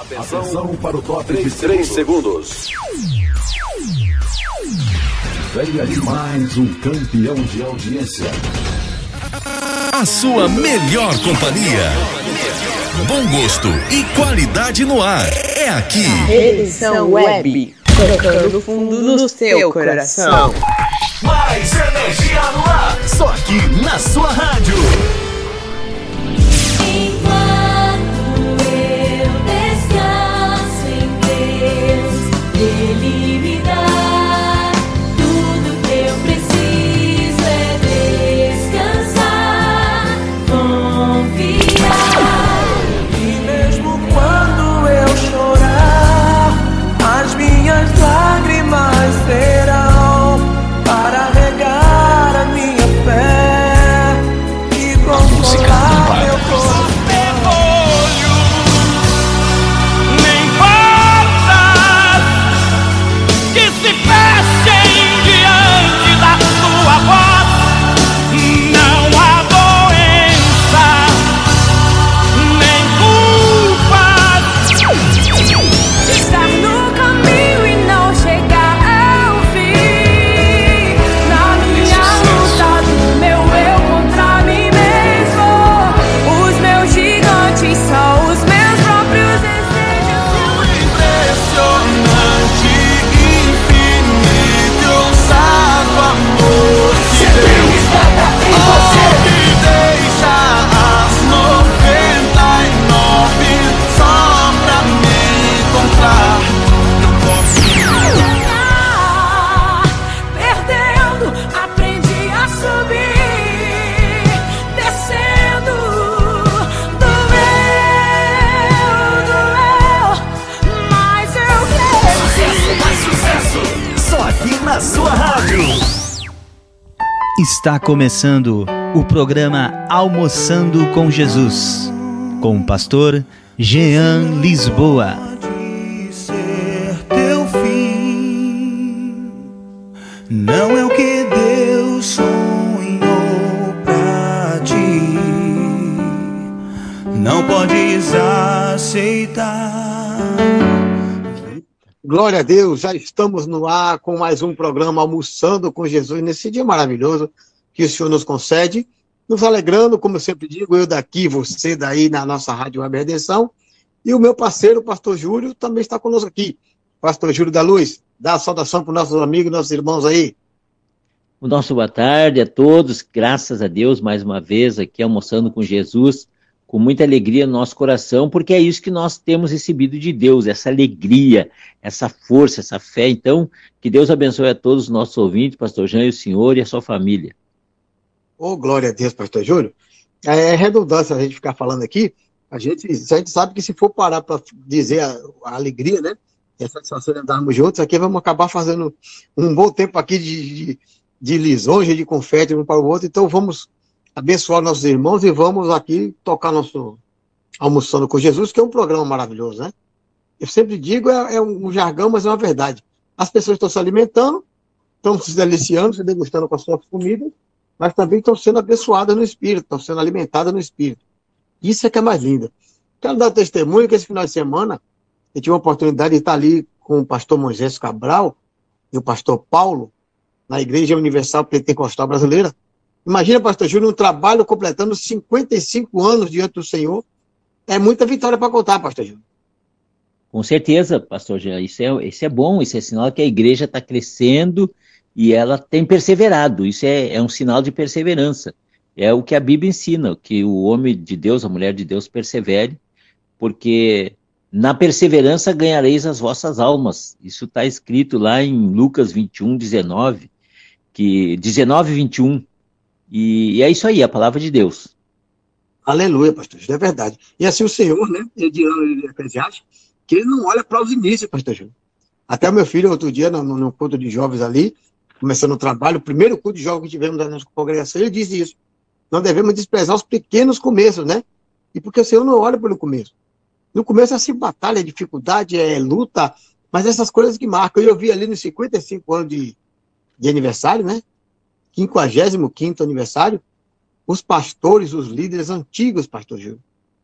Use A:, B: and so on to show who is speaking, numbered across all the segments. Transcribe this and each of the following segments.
A: Atenção para o top de 3 segundos. Venha de mais um campeão de audiência.
B: A sua melhor companhia. Bom gosto e qualidade no ar. É aqui.
C: Edição Web. Tocando fundo no seu coração.
B: Mais energia no ar. Só aqui na sua rádio.
D: Está começando o programa Almoçando com Jesus, com o pastor Jean Lisboa.
E: Glória a Deus, já estamos no ar com mais um programa Almoçando com Jesus nesse dia maravilhoso que o Senhor nos concede, nos alegrando, como eu sempre digo, eu daqui, você daí na nossa Rádio Web Redenção, e o meu parceiro, o pastor Júlio, também está conosco aqui. Pastor Júlio da Luz, dá a saudação para os nossos amigos, nossos irmãos aí.
F: O nosso boa tarde a todos, graças a Deus, mais uma vez aqui almoçando com Jesus, com muita alegria no nosso coração, porque é isso que nós temos recebido de Deus, essa alegria, essa força, essa fé. Então, que Deus abençoe a todos os nossos ouvintes, pastor Jean e o senhor e a sua família.
E: Ô, glória a Deus, pastor Júlio. É redundância a gente ficar falando aqui, a gente, a gente sabe que se for parar para dizer a, a alegria, né, e a satisfação de andarmos juntos, aqui vamos acabar fazendo um bom tempo aqui de, de, de lisonja, de confete um para o outro, então vamos abençoar nossos irmãos e vamos aqui tocar nosso Almoçando com Jesus, que é um programa maravilhoso, né? Eu sempre digo, é, é um jargão, mas é uma verdade. As pessoas estão se alimentando, estão se deliciando, se degustando com as suas comidas, mas também estão sendo abençoadas no Espírito, estão sendo alimentadas no Espírito. Isso é que é mais lindo. Quero dar testemunho que esse final de semana eu tive a oportunidade de estar ali com o pastor Moisés Cabral e o pastor Paulo, na Igreja Universal Pentecostal Brasileira. Imagina, pastor Júlio, um trabalho completando 55 anos diante do Senhor. É muita vitória para contar, pastor Júlio.
F: Com certeza, pastor Jean, isso é, isso é bom, isso é sinal que a igreja está crescendo e ela tem perseverado, isso é, é um sinal de perseverança. É o que a Bíblia ensina, que o homem de Deus, a mulher de Deus persevere, porque na perseverança ganhareis as vossas almas. Isso está escrito lá em Lucas 21, 19, que 19, 21. E, e é isso aí, a palavra de Deus.
E: Aleluia, pastor, é verdade. E assim o Senhor, né, ele de Eclesiastes, que ele não olha para os inícios, pastor Júlio. Até o meu filho, outro dia, no, no culto de jovens ali, começando o trabalho, o primeiro culto de jovens que tivemos na nossa congregação, ele disse isso. Não devemos desprezar os pequenos começos, né? E porque o Senhor não olha pelo começo. No começo é assim, batalha, dificuldade, é luta, mas essas coisas que marcam. Eu vi ali nos 55 anos de, de aniversário, né? 55 aniversário, os pastores, os líderes antigos, pastor Júlio,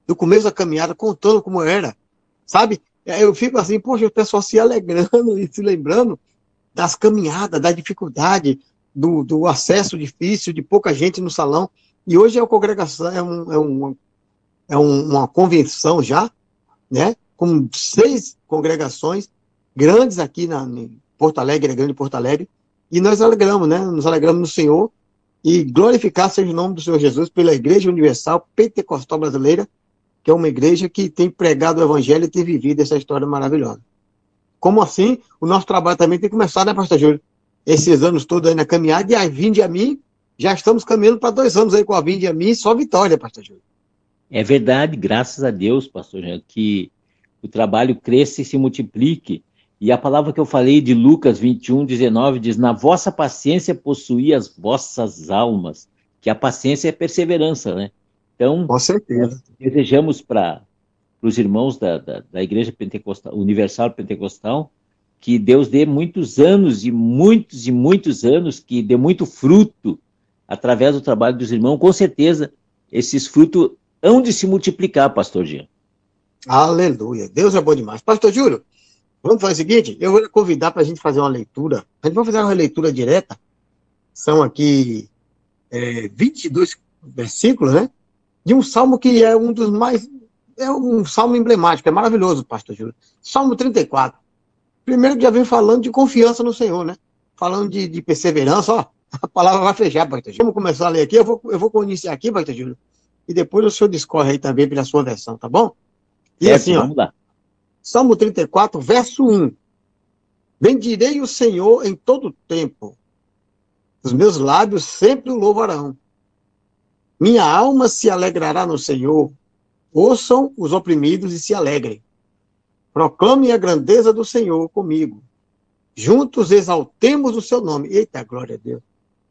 E: no começo da caminhada, contando como era. sabe? Eu fico assim, poxa, o pessoal se alegrando e se lembrando das caminhadas, da dificuldade, do, do acesso difícil, de pouca gente no salão. E hoje é uma congregação, é, um, é, uma, é uma convenção já, né? Com seis congregações grandes aqui na, em Porto Alegre, é grande Porto Alegre, e nós alegramos, né? Nos alegramos no Senhor e glorificar seja o nome do Senhor Jesus pela Igreja Universal Pentecostal Brasileira, que é uma igreja que tem pregado o Evangelho e tem vivido essa história maravilhosa. Como assim? O nosso trabalho também tem que começar, né, Pastor Júlio? Esses anos todos aí na caminhada, e a Vinde a mim, já estamos caminhando para dois anos aí com a Vinde a mim, só vitória, Pastor Júlio.
F: É verdade, graças a Deus, Pastor Jean, que o trabalho cresça e se multiplique. E a palavra que eu falei de Lucas 21, 19 diz: Na vossa paciência possuí as vossas almas. Que a paciência é perseverança, né? Então,
E: Com certeza.
F: desejamos para os irmãos da, da, da, Igreja Pentecostal, Universal Pentecostal que Deus dê muitos anos e muitos e muitos anos, que dê muito fruto através do trabalho dos irmãos. Com certeza, esses frutos hão de se multiplicar, pastor Jean.
E: Aleluia. Deus é bom demais. Pastor Júlio, vamos fazer o seguinte: eu vou convidar para a gente fazer uma leitura. A gente vai fazer uma leitura direta. São aqui é, 22 versículos, né? De um salmo que é um dos mais. É um salmo emblemático, é maravilhoso, pastor Júlio. Salmo 34. Primeiro que já vem falando de confiança no Senhor, né? Falando de, de perseverança, ó. A palavra vai fechar, pastor Júlio. Vamos começar a ler aqui. Eu vou, eu vou iniciar aqui, pastor Júlio. E depois o senhor discorre aí também pela sua versão, tá bom? E
F: É,
E: assim, ó.
F: vamos lá.
E: Salmo 34, verso 1. Bendirei o Senhor em todo tempo. Os meus lábios sempre o louvarão. Minha alma se alegrará no Senhor. Ouçam os oprimidos e se alegrem. Proclame a grandeza do Senhor comigo. Juntos exaltemos o seu nome. Eita, glória a Deus.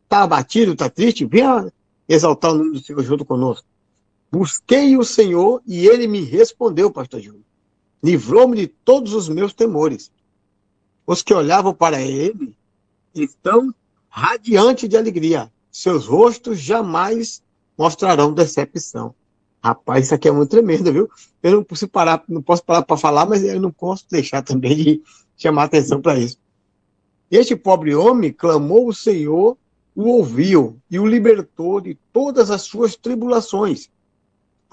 E: Está abatido, está triste? Venha exaltar o nome do Senhor junto conosco. Busquei o Senhor e ele me respondeu, pastor Júlio. Livrou-me de todos os meus temores. Os que olhavam para ele estão radiantes de alegria. Seus rostos jamais mostrarão decepção. Rapaz, isso aqui é muito tremendo, viu? Eu não posso parar, não posso parar para falar, mas eu não posso deixar também de chamar atenção para isso. Este pobre homem clamou o Senhor, o ouviu e o libertou de todas as suas tribulações.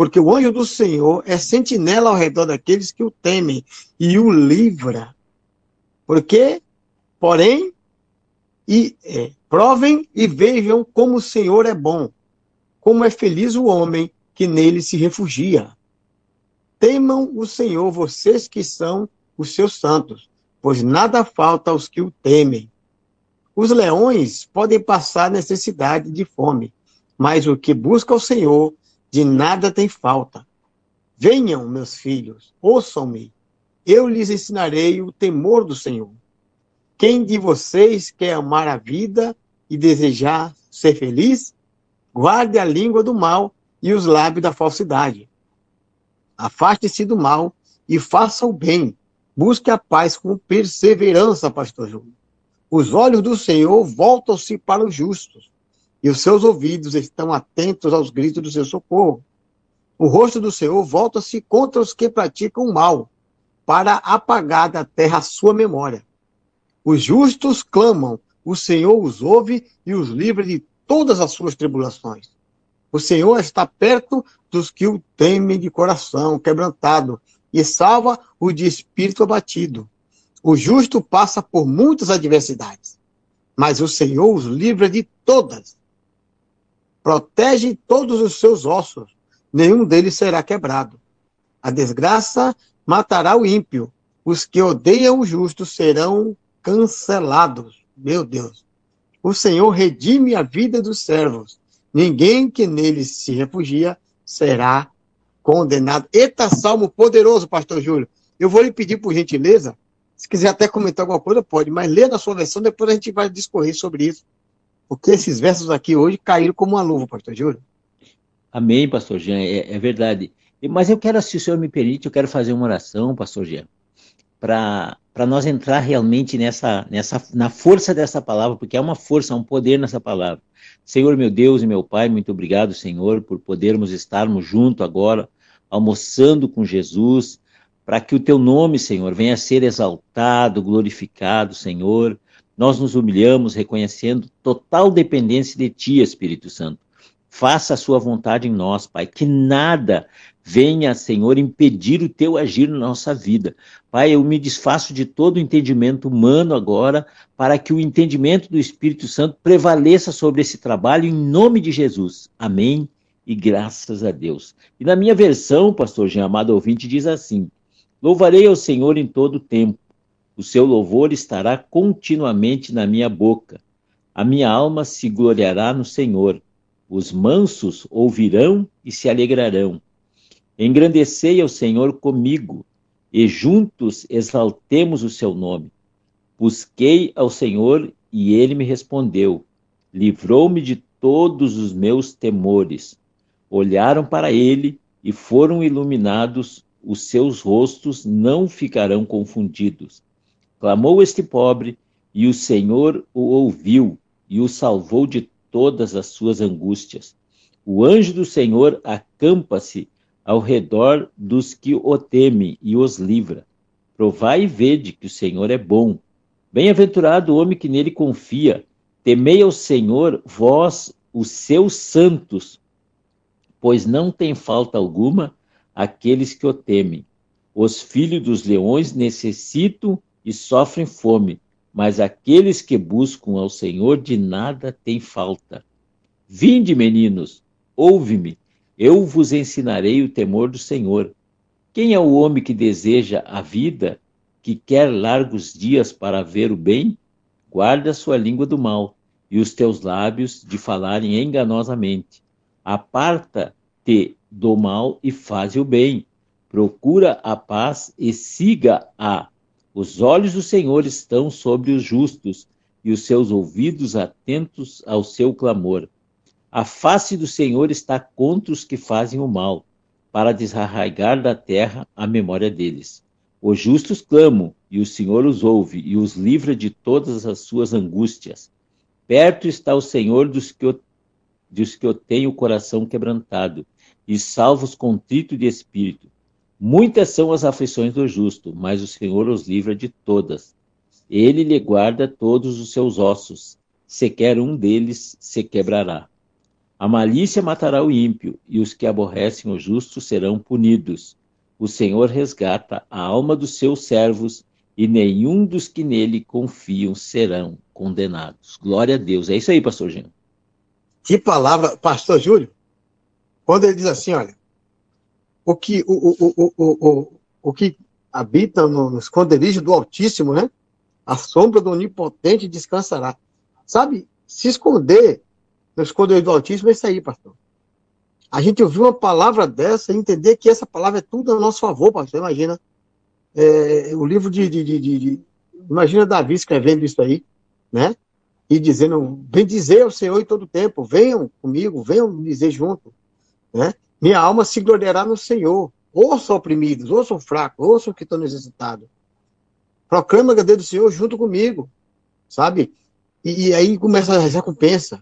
E: Porque o anjo do Senhor é sentinela ao redor daqueles que o temem e o livra. Porque, porém, e é, provem e vejam como o Senhor é bom, como é feliz o homem que nele se refugia. Temam o Senhor, vocês que são os seus santos, pois nada falta aos que o temem. Os leões podem passar necessidade de fome, mas o que busca o Senhor, de nada tem falta. Venham, meus filhos, ouçam-me, eu lhes ensinarei o temor do Senhor. Quem de vocês quer amar a vida e desejar ser feliz? Guarde a língua do mal e os lábios da falsidade. Afaste-se do mal e faça o bem. Busque a paz com perseverança, pastor Júlio. Os olhos do Senhor voltam-se para os justos, e os seus ouvidos estão atentos aos gritos do seu socorro. O rosto do Senhor volta-se contra os que praticam o mal, para apagar da terra a sua memória. Os justos clamam, o Senhor os ouve e os livra de todas as suas tribulações. O Senhor está perto dos que o temem de coração quebrantado e salva o de espírito abatido. O justo passa por muitas adversidades, mas o Senhor os livra de todas. Protege todos os seus ossos, nenhum deles será quebrado. A desgraça matará o ímpio, os que odeiam o justo serão cancelados. Meu Deus. O Senhor redime a vida dos servos. Ninguém que neles se refugia será condenado. Eita, salmo poderoso, pastor Júlio. Eu vou lhe pedir, por gentileza, se quiser até comentar alguma coisa, pode, mas lê na sua versão, depois a gente vai discorrer sobre isso. Porque esses versos aqui hoje caíram como uma luva, pastor Júlio.
F: Amém, pastor Jean, é, é verdade. Mas eu quero, se o senhor me permite, eu quero fazer uma oração, pastor Jean, para nós entrar realmente nessa, nessa, na força dessa palavra, porque há uma força, há um poder nessa palavra. Senhor, meu Deus e meu Pai, muito obrigado, Senhor, por podermos estarmos junto agora, almoçando com Jesus, para que o teu nome, Senhor, venha a ser exaltado, glorificado, Senhor. Nós nos humilhamos reconhecendo total dependência de Ti, Espírito Santo. Faça a Sua vontade em nós, Pai, que nada venha, Senhor, impedir o Teu agir na nossa vida. Pai, eu me desfaço de todo o entendimento humano agora, para que o entendimento do Espírito Santo prevaleça sobre esse trabalho, em nome de Jesus. Amém e graças a Deus. E na minha versão, pastor Jean, amado ouvinte, diz assim: Louvarei ao Senhor em todo o tempo o seu louvor estará continuamente na minha boca. A minha alma se gloriará no Senhor. Os mansos ouvirão e se alegrarão. Engrandecei ao Senhor comigo, e juntos exaltemos o seu nome. Busquei ao Senhor e ele me respondeu. Livrou-me de todos os meus temores. Olharam para ele e foram iluminados, os seus rostos não ficarão confundidos. Clamou este pobre, e o Senhor o ouviu e o salvou de todas as suas angústias. O anjo do Senhor acampa-se ao redor dos que o temem e os livra. Provai e vede que o Senhor é bom. Bem-aventurado o homem que nele confia. Temei ao Senhor, vós, os seus santos, pois não tem falta alguma aqueles que o temem. Os filhos dos leões necessitam e sofrem fome, mas aqueles que buscam ao Senhor de nada têm falta. Vinde, meninos, ouve-me, eu vos ensinarei o temor do Senhor. Quem é o homem que deseja a vida, que quer largos dias para ver o bem? Guarda sua língua do mal e os teus lábios de falarem enganosamente. Aparta-te do mal e faze o bem. Procura a paz e siga-a os olhos do Senhor estão sobre os justos e os seus ouvidos atentos ao seu clamor. A face do Senhor está contra os que fazem o mal, para desarraigar da terra a memória deles. Os justos clamam, e o Senhor os ouve e os livra de todas as suas angústias. Perto está o Senhor dos que o, dos que têm o coração quebrantado, e salva os contritos de espírito. Muitas são as aflições do justo, mas o Senhor os livra de todas. Ele lhe guarda todos os seus ossos, sequer um deles se quebrará. A malícia matará o ímpio, e os que aborrecem o justo serão punidos. O Senhor resgata a alma dos seus servos, e nenhum dos que nele confiam serão condenados. Glória a Deus. É isso aí, pastor Jean.
E: Que palavra, pastor Júlio. Quando ele diz assim, olha, o que, o, o, o, o, o, que habita no, esconderijo do Altíssimo, né? A sombra do Onipotente descansará. Sabe, se esconder no esconderijo do Altíssimo é isso aí, pastor. A gente ouvir uma palavra dessa e entender que essa palavra é tudo a nosso favor, pastor. Imagina é, o livro de, de, de, de, Imagina Davi escrevendo isso aí, né? E dizendo, vem dizer ao Senhor em todo tempo, venham comigo, venham dizer junto, né? Minha alma se gloriará no Senhor. Ouça oprimidos, ouça o fraco, ouça o que estão necessitados. Proclama a grandeza do Senhor junto comigo, sabe? E, e, aí começa a recompensa.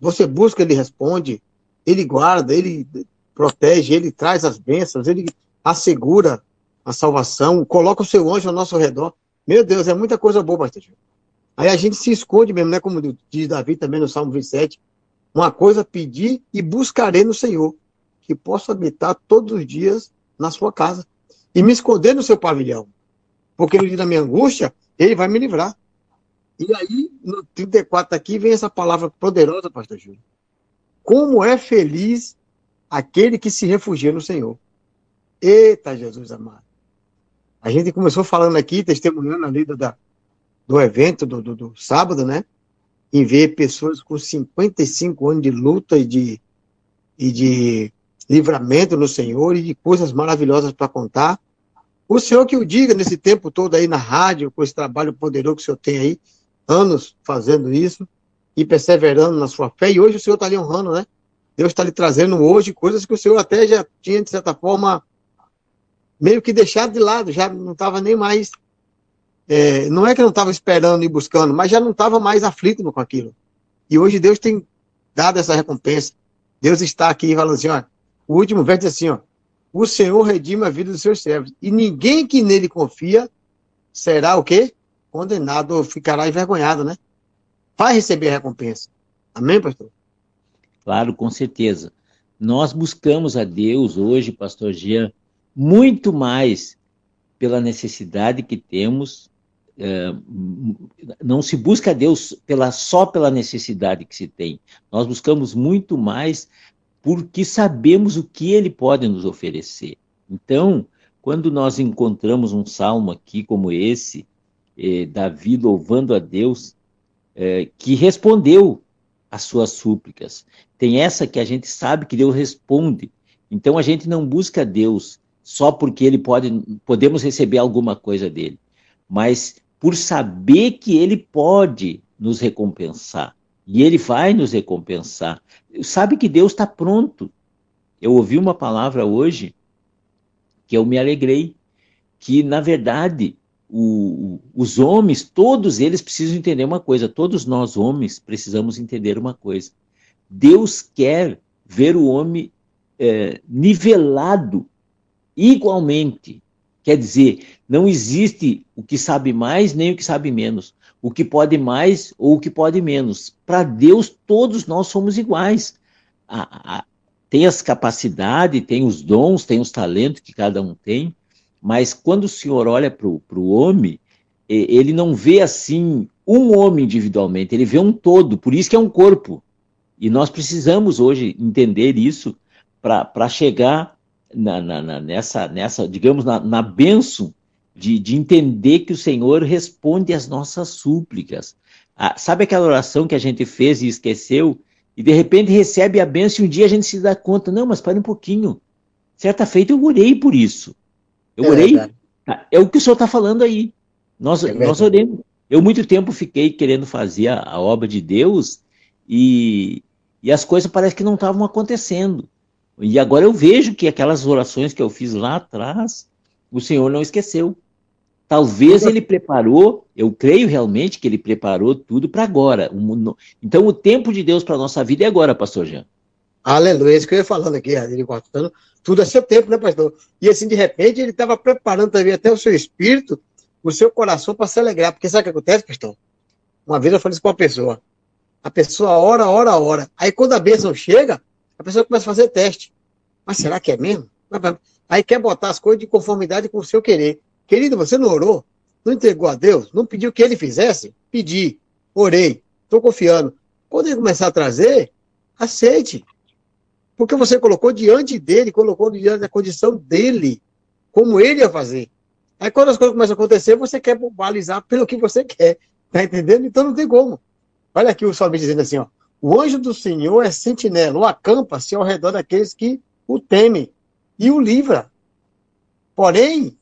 E: Você busca, ele responde, ele guarda, ele protege, ele traz as bênçãos, ele assegura a salvação, coloca o seu anjo ao nosso redor. Meu Deus, é muita coisa boa, pastor. Aí a gente se esconde mesmo, né? Como diz Davi também no Salmo 27. Uma coisa pedir e buscarei no Senhor que posso habitar todos os dias na sua casa e me esconder no seu pavilhão. Porque no dia da minha angústia, ele vai me livrar. E aí, no 34 aqui, vem essa palavra poderosa, pastor Júlio. Como é feliz aquele que se refugia no Senhor. Eita, Jesus amado. A gente começou falando aqui, testemunhando ali do, da, do evento do, do, do sábado, né? Em ver pessoas com 55 anos de luta e de, e de livramento no Senhor e de coisas maravilhosas para contar. O Senhor que o diga nesse tempo todo aí na rádio, com esse trabalho poderoso que o Senhor tem aí, anos fazendo isso e perseverando na sua fé. E hoje o Senhor está lhe honrando, né? Deus está lhe trazendo hoje coisas que o Senhor até já tinha, de certa forma, meio que deixado de lado, já não estava nem mais. É, não é que não estava esperando e buscando, mas já não estava mais aflito com aquilo. E hoje Deus tem dado essa recompensa. Deus está aqui falando assim: olha, o último verso diz assim, ó. o Senhor redime a vida dos seus servos. E ninguém que nele confia será o quê? Condenado ou ficará envergonhado, né? Vai receber a recompensa. Amém, pastor?
F: Claro, com certeza. Nós buscamos a Deus hoje, pastor Jean, muito mais pela necessidade que temos. É, não se busca a Deus pela, só pela necessidade que se tem. Nós buscamos muito mais porque sabemos o que ele pode nos oferecer. Então, quando nós encontramos um salmo aqui como esse, eh, Davi louvando a Deus, eh, que respondeu às suas súplicas. Tem essa que a gente sabe que Deus responde. Então a gente não busca Deus só porque ele pode, podemos receber alguma coisa dele, mas por saber que ele pode nos recompensar. E ele vai nos recompensar. Sabe que Deus está pronto. Eu ouvi uma palavra hoje que eu me alegrei, que na verdade o, os homens, todos eles precisam entender uma coisa, todos nós homens precisamos entender uma coisa. Deus quer ver o homem é, nivelado igualmente. Quer dizer, não existe o que sabe mais nem o que sabe menos o que pode mais ou o que pode menos. Para Deus, todos nós somos iguais. A, a, tem as capacidades, tem os dons, tem os talentos que cada um tem, mas quando o Senhor olha para o homem, ele não vê assim um homem individualmente, ele vê um todo, por isso que é um corpo. E nós precisamos hoje entender isso para chegar na, na, na, nessa, nessa, digamos, na, na benção de, de entender que o Senhor responde às nossas súplicas. Ah, sabe aquela oração que a gente fez e esqueceu? E de repente recebe a bênção e um dia a gente se dá conta, não, mas para um pouquinho. Certa feita eu orei por isso. Eu é orei. Verdade. Ah, é o que o senhor está falando aí. Nós, é nós oremos. Eu muito tempo fiquei querendo fazer a, a obra de Deus e, e as coisas parece que não estavam acontecendo. E agora eu vejo que aquelas orações que eu fiz lá atrás, o Senhor não esqueceu. Talvez ele preparou, eu creio realmente que ele preparou tudo para agora. Então, o tempo de Deus para a nossa vida é agora, pastor Jean.
E: Aleluia, é isso que eu ia falando aqui, ele cortando. Tudo é seu tempo, né, pastor? E assim, de repente, ele estava preparando também até o seu espírito, o seu coração para se alegrar. Porque sabe o que acontece, pastor? Uma vez eu falei isso para uma pessoa. A pessoa ora, ora, ora. Aí quando a bênção chega, a pessoa começa a fazer teste. Mas será que é mesmo? Aí quer botar as coisas de conformidade com o seu querer. Querido, você não orou? Não entregou a Deus? Não pediu que ele fizesse? Pedi, orei, estou confiando. Quando ele começar a trazer, aceite. Porque você colocou diante dele, colocou diante da condição dele, como ele ia fazer. Aí quando as coisas começam a acontecer, você quer balizar pelo que você quer. Tá entendendo? Então não tem como. Olha aqui o salmista dizendo assim, ó. O anjo do Senhor é sentinela, o acampa-se ao redor daqueles que o temem e o livra. Porém,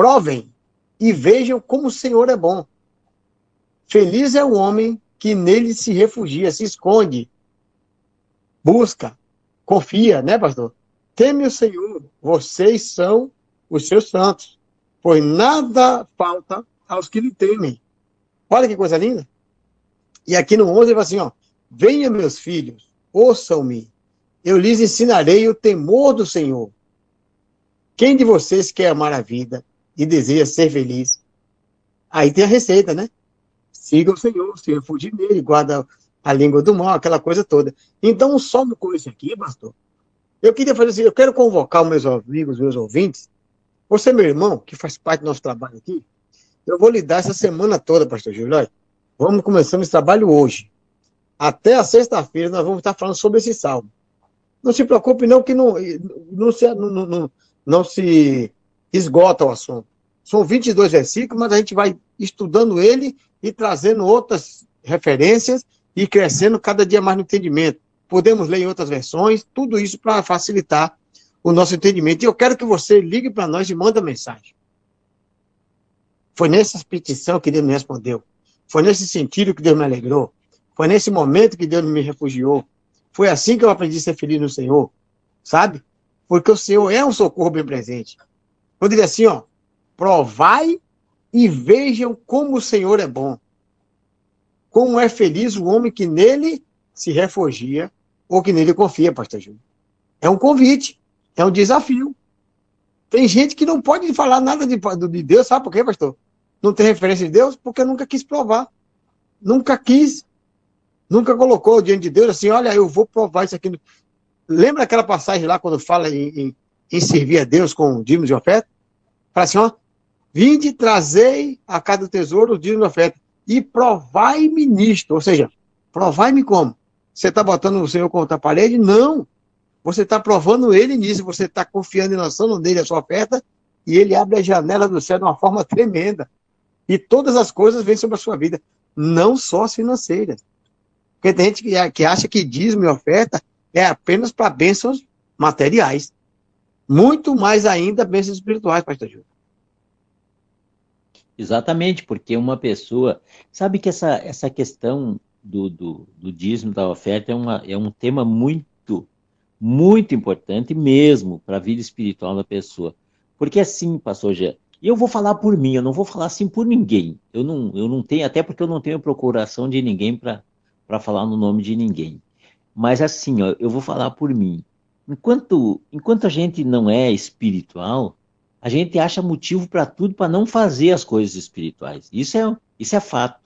E: Provem e vejam como o Senhor é bom. Feliz é o homem que nele se refugia, se esconde, busca, confia, né, pastor? Teme o Senhor, vocês são os seus santos, pois nada falta aos que lhe temem. Olha que coisa linda. E aqui no 11 ele fala assim, ó, venha meus filhos, ouçam-me, eu lhes ensinarei o temor do Senhor. Quem de vocês quer amar a vida e deseja ser feliz. Aí tem a receita, né? Siga o Senhor, se refugir nele, guarda a língua do mal, aquela coisa toda. Então, salmo com esse aqui, pastor, eu queria fazer assim, eu quero convocar meus amigos, meus ouvintes, você, meu irmão, que faz parte do nosso trabalho aqui, eu vou lhe dar essa semana toda, pastor Júlio. Vamos começando esse trabalho hoje. Até a sexta-feira nós vamos estar falando sobre esse salmo. Não se preocupe não que não, não, se, não, não, não se esgota o assunto. São 22 versículos, mas a gente vai estudando ele e trazendo outras referências e crescendo cada dia mais no entendimento. Podemos ler em outras versões, tudo isso para facilitar o nosso entendimento. E eu quero que você ligue para nós e manda mensagem. Foi nessa petição que Deus me respondeu. Foi nesse sentido que Deus me alegrou. Foi nesse momento que Deus me refugiou. Foi assim que eu aprendi a ser feliz no Senhor. Sabe? Porque o Senhor é um socorro bem presente. Eu diria assim, ó, provai e vejam como o Senhor é bom. Como é feliz o homem que nele se refugia ou que nele confia, pastor Júlio. É um convite. É um desafio. Tem gente que não pode falar nada de, de Deus, sabe por quê, pastor? Não tem referência de Deus porque nunca quis provar. Nunca quis. Nunca colocou diante de Deus assim, olha, eu vou provar isso aqui. Lembra aquela passagem lá quando fala em, em, em servir a Deus com dízimos de oferta? Fala assim, ó, vinde trazei a casa do tesouro os dízimos de oferta e provai-me nisto. Ou seja, provai-me como? Você está botando o Senhor contra a parede? Não. Você está provando ele nisso, você está confiando e lançando nele a sua oferta, e ele abre a janela do céu de uma forma tremenda. E todas as coisas vêm sobre a sua vida, não só as financeiras. Porque tem gente que, que acha que dízimo e oferta é apenas para bênçãos materiais. Muito mais ainda bênçãos espirituais, pastor Júlio.
F: Exatamente, porque uma pessoa. Sabe que essa, essa questão do, do, do dízimo da oferta é, uma, é um tema muito muito importante mesmo para a vida espiritual da pessoa. Porque assim, pastor Gé, e eu vou falar por mim, eu não vou falar assim por ninguém. Eu não, eu não tenho, até porque eu não tenho procuração de ninguém para falar no nome de ninguém. Mas assim, ó, eu vou falar por mim. Enquanto, enquanto a gente não é espiritual, a gente acha motivo para tudo para não fazer as coisas espirituais. Isso é, isso é fato.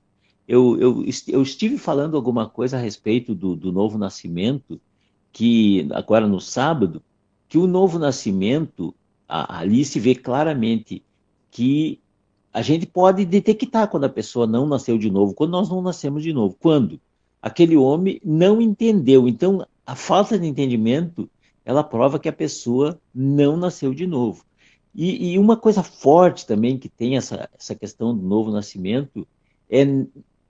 F: Eu, eu, eu estive falando alguma coisa a respeito do, do novo nascimento, que agora no sábado, que o novo nascimento, ali se vê claramente que a gente pode detectar quando a pessoa não nasceu de novo, quando nós não nascemos de novo. Quando? Aquele homem não entendeu. Então, a falta de entendimento, ela prova que a pessoa não nasceu de novo. E, e uma coisa forte também que tem essa, essa questão do novo nascimento é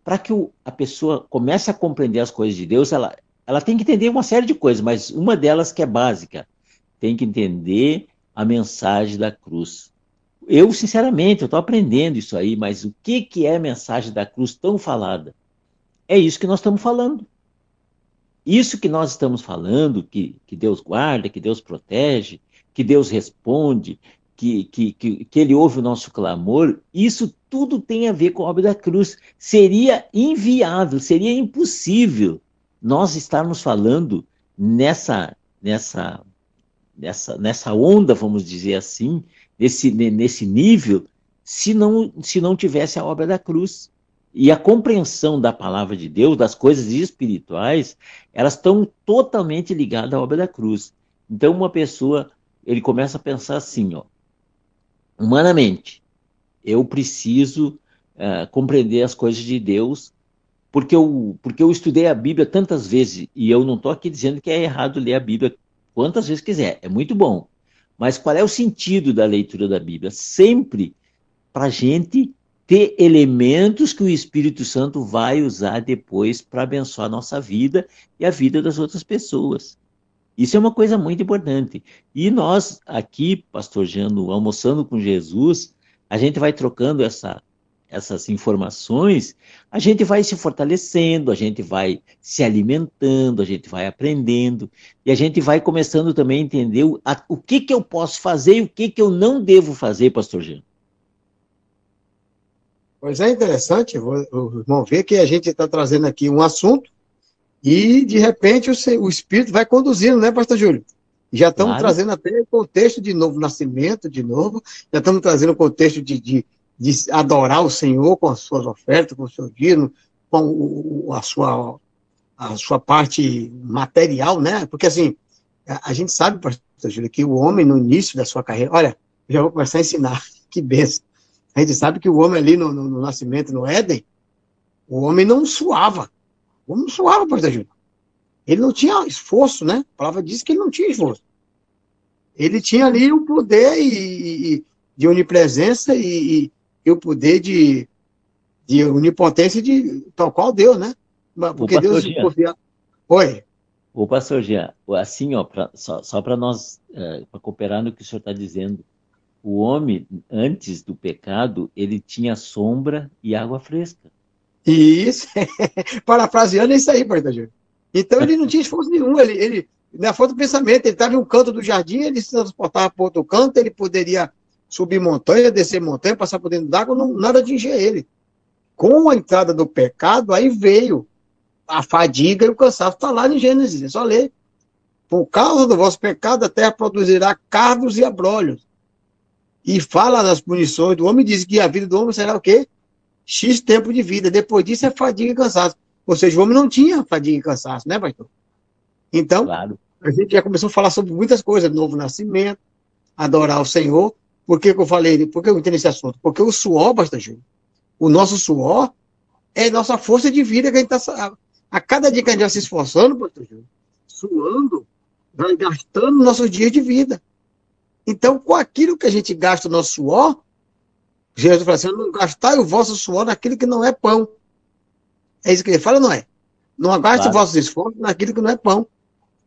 F: para que o, a pessoa comece a compreender as coisas de Deus, ela, ela tem que entender uma série de coisas, mas uma delas que é básica, tem que entender a mensagem da cruz. Eu, sinceramente, eu estou aprendendo isso aí, mas o que, que é a mensagem da cruz tão falada? É isso que nós estamos falando. Isso que nós estamos falando, que, que Deus guarda, que Deus protege, que Deus responde, que, que, que, que Ele ouve o nosso clamor, isso tudo tem a ver com a obra da cruz. Seria inviável, seria impossível nós estarmos falando nessa, nessa, nessa, nessa onda, vamos dizer assim, nesse, nesse nível, se não, se não tivesse a obra da cruz. E a compreensão da palavra de Deus, das coisas espirituais, elas estão totalmente ligadas à obra da cruz. Então, uma pessoa, ele começa a pensar assim, ó, humanamente, eu preciso uh, compreender as coisas de Deus porque eu, porque eu estudei a Bíblia tantas vezes, e eu não estou aqui dizendo que é errado ler a Bíblia quantas vezes quiser, é muito bom. Mas qual é o sentido da leitura da Bíblia? Sempre para a gente ter elementos que o Espírito Santo vai usar depois para abençoar a nossa vida e a vida das outras pessoas. Isso é uma coisa muito importante. E nós aqui, pastor Jano, almoçando com Jesus, a gente vai trocando essa essas informações, a gente vai se fortalecendo, a gente vai se alimentando, a gente vai aprendendo, e a gente vai começando também a entender o, a, o que, que eu posso fazer e o que, que eu não devo fazer, pastor Jean.
E: Pois é interessante, o irmão ver que a gente está trazendo aqui um assunto e, de repente, o, o Espírito vai conduzindo, né, pastor Júlio? Já estamos claro. trazendo até o contexto de novo nascimento, de novo, já estamos trazendo o contexto de, de de adorar o Senhor com as suas ofertas, com o seu dízimo, com a sua, a sua parte material, né? Porque, assim, a, a gente sabe, pastor Júlio, que o homem, no início da sua carreira, olha, já vou começar a ensinar, que benção. A gente sabe que o homem ali no, no, no nascimento, no Éden, o homem não suava. O homem não suava, pastor Júlio. Ele não tinha esforço, né? A palavra diz que ele não tinha esforço. Ele tinha ali o poder e, e de onipresença e, e o poder de, de onipotência de tal qual Deus, né? Porque Deus confia. Oi.
F: O pastor Jean, assim, ó, pra, só, só para nós, é, para cooperar no que o senhor está dizendo, o homem, antes do pecado, ele tinha sombra e água fresca.
E: Isso, parafraseando é isso aí, Júnior. Então ele não tinha esforço nenhum, ele, ele na falta do pensamento, ele estava em um canto do jardim, ele se transportava para outro canto, ele poderia subir montanha, descer montanha, passar por dentro d'água, nada atingia ele. Com a entrada do pecado, aí veio a fadiga e o cansaço. Está lá em Gênesis, é só ler. por causa do vosso pecado, a terra produzirá cardos e abrolhos. E fala das punições do homem, diz que a vida do homem será o quê? X tempo de vida. Depois disso é fadiga e cansaço. Ou seja, o homem não tinha fadiga e cansaço, né, pastor? Então,
F: Claro.
E: a gente já começou a falar sobre muitas coisas, novo nascimento, adorar o Senhor. Por que, que eu falei? Por que eu entrei nesse assunto? Porque o suor, pastor Júlio, o nosso suor é nossa força de vida que a gente está. A cada dia que a gente vai se esforçando, pastor Júlio, suando, vai gastando nossos dias de vida. Então, com aquilo que a gente gasta o nosso suor, Jesus fala assim: não gastai o vosso suor naquilo que não é pão. É isso que ele fala, não é? Não gaste
F: Claro.
E: os vossos esforços naquilo que não é pão.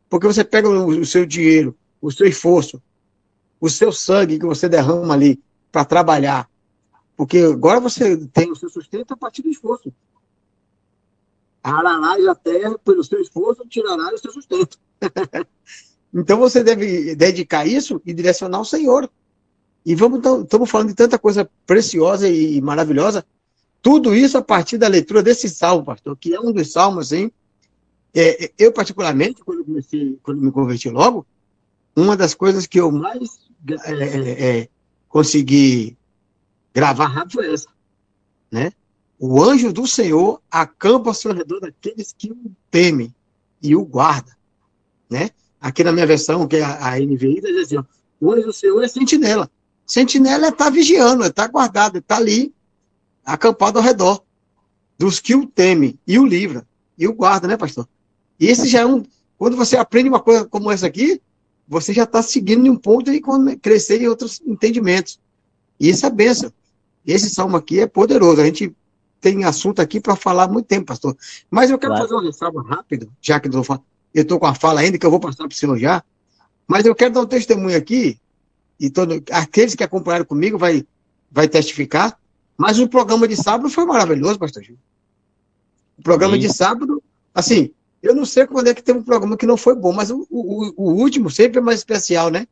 E: Porque você pega o, o seu dinheiro, o seu esforço, o seu sangue que você derrama ali para trabalhar. Porque agora você tem o seu sustento a partir do esforço. Ararás a terra pelo seu esforço, tirarás o seu sustento. então você deve dedicar isso e direcionar ao Senhor. E vamos estamos falando de tanta coisa preciosa e maravilhosa. Tudo isso a partir da leitura desse salmo, pastor, que é um dos salmos, assim. é, é, eu, particularmente, quando, comecei, quando me converti logo, uma das coisas que eu mais é, é, é, consegui gravar rápido foi essa. Né? O anjo do Senhor acampa ao seu redor daqueles que o temem e o guarda. Né? Aqui na minha versão, que é a, a NVI, diz assim, ó, o anjo do Senhor é sentinela. Sentinela está vigiando, está guardado, está ali, acampado ao redor dos que o temem e o livra, e o guarda, né, pastor? E esse já é um. Quando você aprende uma coisa como essa aqui, você já está seguindo em um ponto e crescer em outros entendimentos. E isso é benção. Esse salmo aqui é poderoso. A gente tem assunto aqui para falar há muito tempo, pastor. Mas eu quero
F: Claro.
E: fazer uma ressalva rápido, já que eu estou com a fala ainda, que eu vou passar para o senhor já. Mas eu quero dar um testemunho aqui, e todo, aqueles que acompanharam comigo vai, vai testificar. Mas o programa de sábado foi maravilhoso, pastor Gil. O programa
F: Sim.
E: de sábado, assim, eu não sei quando é que teve um programa que não foi bom, mas o, o, o último sempre é mais especial, né?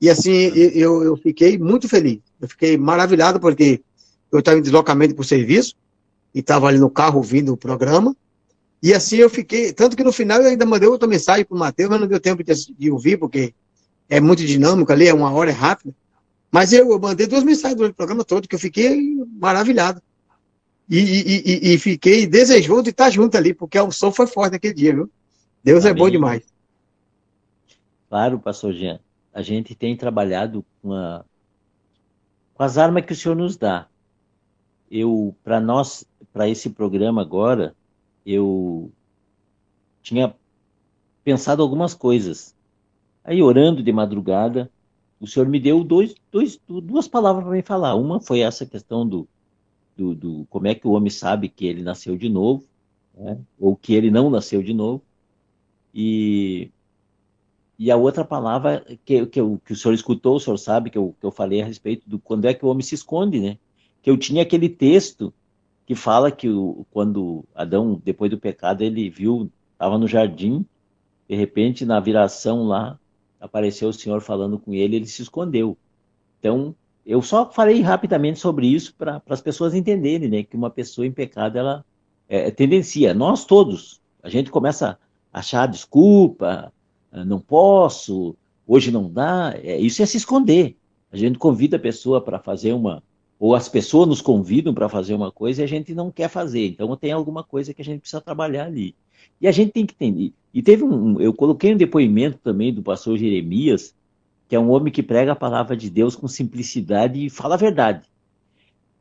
E: E assim, eu, eu- eu fiquei muito feliz. Eu fiquei maravilhado porque eu estava em deslocamento para o serviço e estava ali no carro ouvindo o programa. E assim eu fiquei, tanto que no final eu ainda mandei outra mensagem para o Matheus, mas não deu tempo de, de ouvir, porque é muito dinâmico ali, é uma hora, é rápido. Mas eu, eu mandei duas mensagens durante o programa todo, que eu fiquei maravilhado. E, e- e- e fiquei desejoso de estar junto ali, porque a unção foi forte naquele dia, viu? Deus é bom
F: Amém.
E: demais.
F: Claro, pastor Jean. A gente tem trabalhado com, a- com as armas que o senhor nos dá. Eu, para nós, para esse programa agora, eu tinha pensado algumas coisas. Aí, orando de madrugada, o senhor me deu dois, dois, du- duas palavras para me falar. Uma foi essa questão do, do, do como é que o homem sabe que ele nasceu de novo, né? ou que ele não nasceu de novo. E e a outra palavra que, que, eu- que o senhor escutou, o senhor sabe que eu, que eu falei a respeito do quando é que o homem se esconde, né? Que eu tinha aquele texto que fala que o, quando Adão, depois do pecado, ele viu, estava no jardim, de repente, na viração lá, apareceu o Senhor falando com ele, ele se escondeu. Então, eu só falei rapidamente sobre isso para as pessoas entenderem, né? Que uma pessoa em pecado, ela é, é tendencia. Nós todos, a gente começa a achar desculpa, ah, não posso, hoje não dá. É, isso é se esconder. A gente convida a pessoa para fazer uma, ou as pessoas nos convidam para fazer uma coisa e a gente não quer fazer. Então tem alguma coisa que a gente precisa trabalhar ali. E a gente tem que entender. E teve um, eu coloquei um depoimento também do pastor Jeremias, que é um homem que prega a palavra de Deus com simplicidade e fala a verdade.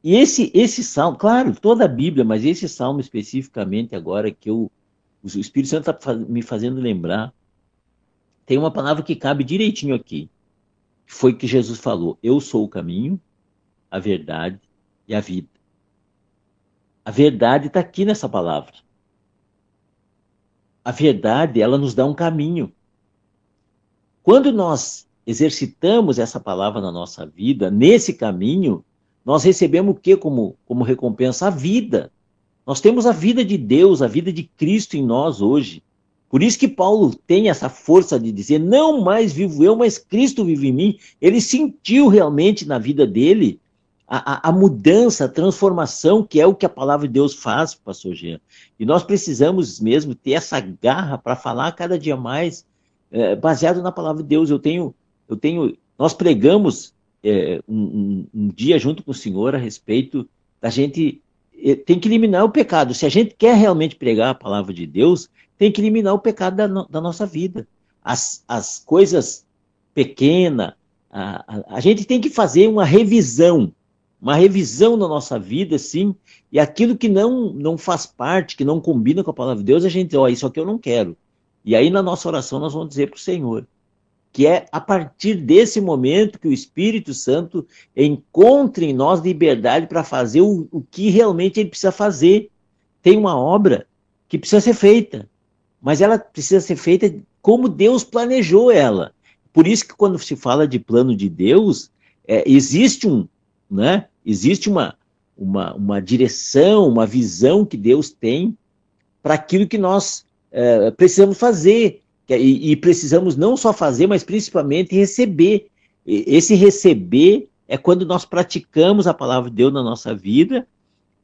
F: E esse esse salmo, claro, toda a Bíblia, mas esse salmo especificamente agora que eu, o Espírito Santo está me fazendo lembrar, tem uma palavra que cabe direitinho aqui. Foi que Jesus falou: Eu sou o caminho, a verdade e a vida. A verdade está aqui nessa palavra. A verdade, ela nos dá um caminho. Quando nós exercitamos essa palavra na nossa vida, nesse caminho, nós recebemos o que como, como recompensa? A vida. Nós temos a vida de Deus, a vida de Cristo em nós hoje. Por isso que Paulo tem essa força de dizer: não mais vivo eu, mas Cristo vive em mim. Ele sentiu realmente na vida dele a, a, mudança, a transformação, que é o que a palavra de Deus faz, pastor Jean. E nós precisamos mesmo ter essa garra para falar cada dia mais é, baseado na palavra de Deus. Eu tenho, eu tenho, nós pregamos é, um, um, um, dia junto com o Senhor a respeito da gente é, tem que eliminar o pecado. Se a gente quer realmente pregar a palavra de Deus, tem que eliminar o pecado da, no, da nossa vida. As, as coisas pequenas, a, a, a gente tem que fazer uma revisão uma revisão na nossa vida, sim, e aquilo que não, não faz parte, que não combina com a palavra de Deus, a gente, ó, isso aqui eu não quero. E aí na nossa oração nós vamos dizer para o Senhor, que é a partir desse momento que o Espírito Santo encontre em nós liberdade para fazer o, o que realmente ele precisa fazer. Tem uma obra que precisa ser feita, mas ela precisa ser feita como Deus planejou ela. Por isso que quando se fala de plano de Deus, é, existe um, né? Existe uma, uma, uma direção, uma visão que Deus tem para aquilo que nós é, precisamos fazer. E, e, precisamos não só fazer, mas principalmente receber. Esse receber é quando nós praticamos a palavra de Deus na nossa vida,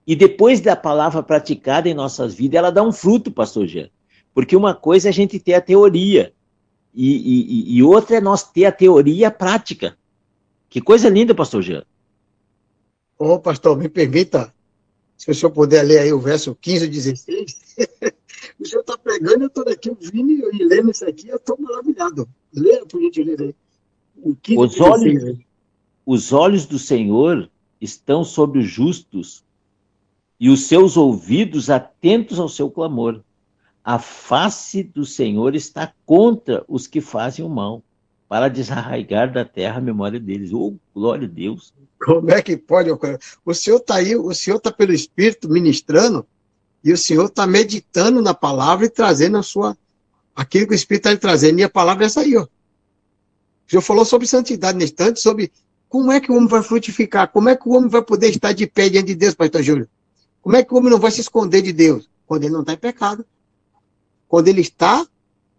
F: e depois da palavra praticada em nossas vidas, ela dá um fruto, pastor Jean. Porque uma coisa é a gente ter a teoria, e, e, e outra é nós ter a teoria prática. Que coisa linda, pastor Jean.
E: Ô, pastor, me permita, se o senhor puder ler aí o verso 15 e 16. o senhor está pregando, eu estou aqui ouvindo e lendo isso aqui, eu estou maravilhado. Leia, por gentileza, aí.
F: Os olhos, os olhos do Senhor estão sobre os justos e os seus ouvidos atentos ao seu clamor. A face do Senhor está contra os que fazem o mal, para desarraigar da terra a memória deles. Oh, glória a Deus!
E: Como é que pode? O senhor está aí, o senhor está pelo Espírito ministrando, e o senhor está meditando na palavra e trazendo a sua. aquilo que o Espírito está lhe trazendo, e a palavra é essa aí, ó. O senhor falou sobre santidade nesse instante, sobre como é que o homem vai frutificar, como é que o homem vai poder estar de pé diante de Deus, pastor Júlio? Como é que o homem não vai se esconder de Deus? Quando ele não está em pecado. Quando ele está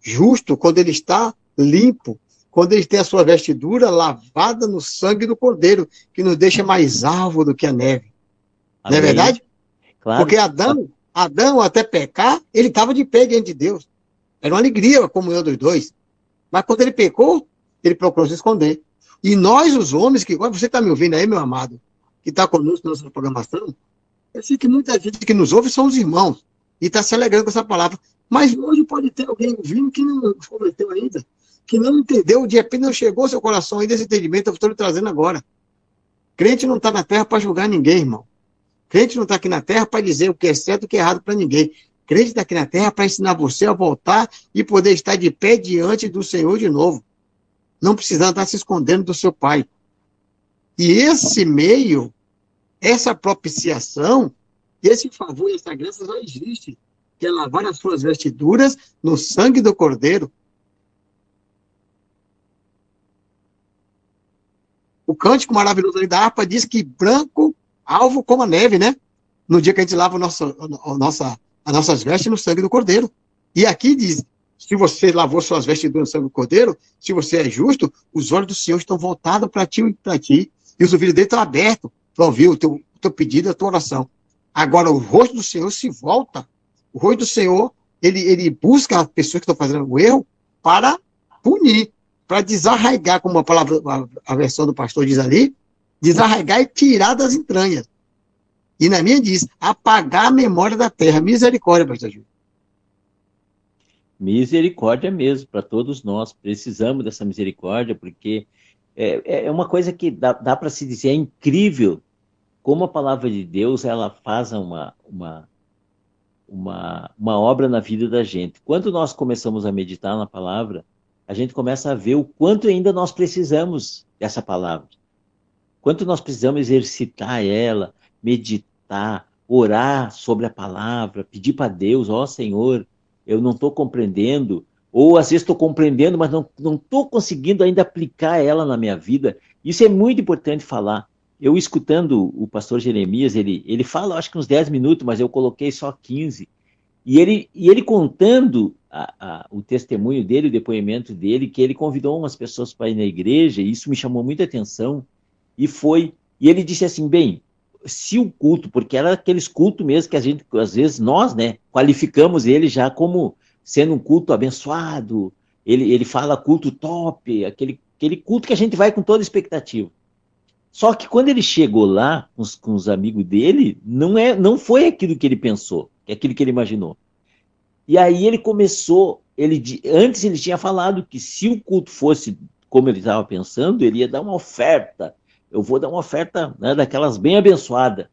E: justo, quando ele está limpo, quando ele tem a sua vestidura lavada no sangue do Cordeiro, que nos deixa mais alvo do que a neve. Amém. Não é verdade? Claro. Porque Adão, Adão, até pecar, ele estava de pé diante de Deus. Era uma alegria a comunhão dos dois. Mas quando ele pecou, ele procurou se esconder. E nós, os homens, que você está me ouvindo aí, meu amado, que está conosco na nossa programação, eu sei que muita gente que nos ouve são os irmãos, e está se alegrando com essa palavra. Mas hoje pode ter alguém ouvindo que não converteu ainda que não entendeu, de repente não chegou ao seu coração ainda esse entendimento, eu estou lhe trazendo agora. Crente não está na terra para julgar ninguém, irmão. Crente não está aqui na terra para dizer o que é certo e o que é errado para ninguém. Crente está aqui na terra para ensinar você a voltar e poder estar de pé diante do Senhor de novo. Não precisando estar se escondendo do seu Pai. E esse meio, essa propiciação, esse favor e essa graça já existe. Que é lavar as suas vestiduras no sangue do Cordeiro. O cântico maravilhoso ali da harpa diz que branco, alvo como a neve, né? No dia que a gente lava o nosso, a nossa, as nossas vestes no sangue do cordeiro. E aqui diz: se você lavou suas vestes no sangue do cordeiro, se você é justo, os olhos do Senhor estão voltados para ti e para ti. E os ouvidos dele estão abertos para ouvir o teu, o teu pedido, a tua oração. Agora, o rosto do Senhor se volta. O rosto do Senhor, ele, ele busca as pessoas que estão fazendo o erro para punir para desarraigar, como a palavra, a, a, versão do pastor diz ali, desarraigar e tirar das entranhas. E na minha diz, apagar a memória da terra. Misericórdia, pastor Júlio.
F: Misericórdia mesmo, para todos nós. Precisamos dessa misericórdia, porque é, é uma coisa que dá, dá para se dizer, é incrível como a palavra de Deus ela faz uma, uma, uma, uma obra na vida da gente. Quando nós começamos a meditar na palavra, a gente começa a ver o quanto ainda nós precisamos dessa palavra. Quanto nós precisamos exercitar ela, meditar, orar sobre a palavra, pedir para Deus, ó oh, Senhor, eu não estou compreendendo, ou às vezes estou compreendendo, mas não estou conseguindo ainda aplicar ela na minha vida. Isso é muito importante falar. Eu escutando o pastor Jeremias, ele, ele fala, acho que uns 10 minutos, mas eu coloquei só 15. E ele, e ele contando a, a, o testemunho dele, o depoimento dele, que ele convidou umas pessoas para ir na igreja, e isso me chamou muita atenção, e foi, e ele disse assim, bem, se o culto, porque era aqueles cultos mesmo que a gente, às vezes nós, né, qualificamos ele já como sendo um culto abençoado, ele, ele fala culto top, aquele, aquele culto que a gente vai com toda expectativa. Só que quando ele chegou lá com os, com os amigos dele, não, é, não foi aquilo que ele pensou, é aquilo que ele imaginou. E aí ele começou, ele antes ele tinha falado que se o culto fosse como ele estava pensando, ele ia dar uma oferta. Eu vou dar uma oferta né, daquelas bem abençoada.